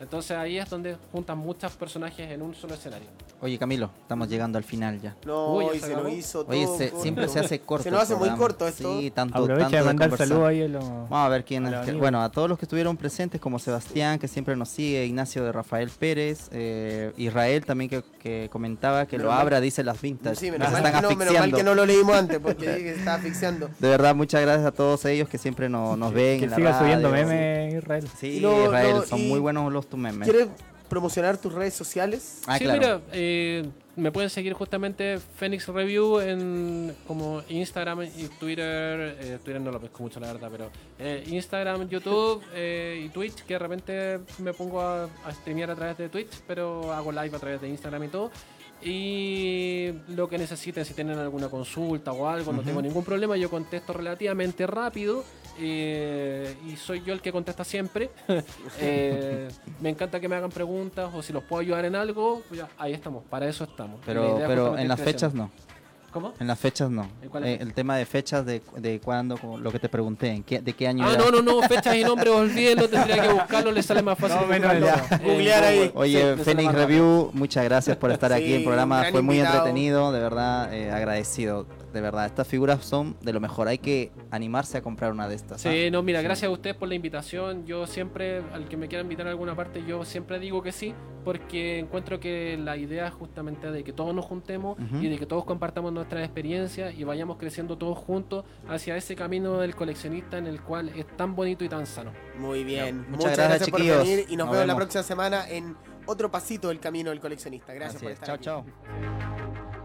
[SPEAKER 2] Entonces ahí es donde juntan muchos personajes en un solo escenario.
[SPEAKER 3] Oye, Camilo, estamos llegando al final ya.
[SPEAKER 1] No,
[SPEAKER 2] Uy, ya
[SPEAKER 1] y
[SPEAKER 2] se
[SPEAKER 1] se lo hizo todo.
[SPEAKER 3] Oye, se-
[SPEAKER 1] corto.
[SPEAKER 3] siempre se hace corto.
[SPEAKER 1] Se nos hace muy
[SPEAKER 3] programa.
[SPEAKER 1] corto esto.
[SPEAKER 3] Sí, tanto,
[SPEAKER 4] Aprovecha
[SPEAKER 3] tanto
[SPEAKER 4] de mandar saludos ahí a los...
[SPEAKER 3] Vamos a ver quién
[SPEAKER 4] A
[SPEAKER 3] es. que- bueno, a todos los que estuvieron presentes, como Sebastián, que siempre nos sigue, Ignacio de Rafael Pérez, eh, Israel también que, que comentaba que
[SPEAKER 1] Menos
[SPEAKER 3] lo
[SPEAKER 1] mal-
[SPEAKER 3] abra, dice las vintas.
[SPEAKER 1] Sí, menos
[SPEAKER 3] se
[SPEAKER 1] mal,
[SPEAKER 3] están
[SPEAKER 1] que no, menos mal que no lo leímos antes porque dije que se estaba asfixiando.
[SPEAKER 3] De verdad, muchas gracias a todos ellos que siempre nos, nos ven.
[SPEAKER 4] Que
[SPEAKER 3] en la
[SPEAKER 4] siga subiendo memes, Israel.
[SPEAKER 3] Sí, Israel, son
[SPEAKER 1] y-
[SPEAKER 3] muy buenos los tus memes.
[SPEAKER 1] ¿Quieres promocionar tus redes sociales?
[SPEAKER 3] Ah,
[SPEAKER 2] sí,
[SPEAKER 3] claro.
[SPEAKER 2] mira, eh, me pueden seguir justamente Phoenix Review en como Instagram y Twitter. eh, Twitter no lo pesco mucho, la verdad, pero eh, Instagram, YouTube eh, y Twitch, que de repente me pongo a, a streamear a través de Twitch, pero hago live a través de Instagram y todo. Y lo que necesiten, si tienen alguna consulta o algo, no tengo ningún problema. Yo contesto relativamente rápido eh, y soy yo el que contesta siempre. Eh, me encanta que me hagan preguntas o si los puedo ayudar en algo, pues ya, ahí estamos, para eso estamos.
[SPEAKER 3] Pero, pero en las fechas no.
[SPEAKER 2] ¿Cómo?
[SPEAKER 3] En las fechas no.
[SPEAKER 2] ¿En cuál
[SPEAKER 3] Eh, el tema de fechas de, de cuándo, lo que te pregunté, ¿en qué, ¿de qué año
[SPEAKER 2] Ah,
[SPEAKER 3] era?
[SPEAKER 2] no, no, no, fechas y nombres, olvídenlo, tendría que buscarlo, le sale más fácil.
[SPEAKER 4] No, menos
[SPEAKER 1] Googlear ahí.
[SPEAKER 3] Oye,
[SPEAKER 2] Sí,
[SPEAKER 3] Phoenix. Review, muchas gracias por estar aquí en el programa. Fue muy
[SPEAKER 1] invitado.
[SPEAKER 3] entretenido, de verdad, eh, agradecido. De verdad, estas figuras son de lo mejor. Hay que animarse a comprar una de estas.
[SPEAKER 2] Sí, no, mira,
[SPEAKER 3] Sí.
[SPEAKER 2] gracias a ustedes por la invitación. Yo siempre, al que me quiera invitar a alguna parte, yo siempre digo que sí, porque encuentro que la idea justamente de que todos nos juntemos y de que todos compartamos nuestras experiencias y vayamos creciendo todos juntos hacia ese camino del coleccionista en el cual es tan bonito y tan sano.
[SPEAKER 1] Muy bien.
[SPEAKER 3] Muchas
[SPEAKER 1] Muchas,
[SPEAKER 3] gracias,
[SPEAKER 1] gracias, por venir y nos,
[SPEAKER 3] Nos
[SPEAKER 1] vemos la próxima semana en otro pasito del camino del coleccionista. Gracias
[SPEAKER 3] Así
[SPEAKER 1] por
[SPEAKER 3] es.
[SPEAKER 1] estar
[SPEAKER 3] Chao,
[SPEAKER 1] aquí.
[SPEAKER 3] chao.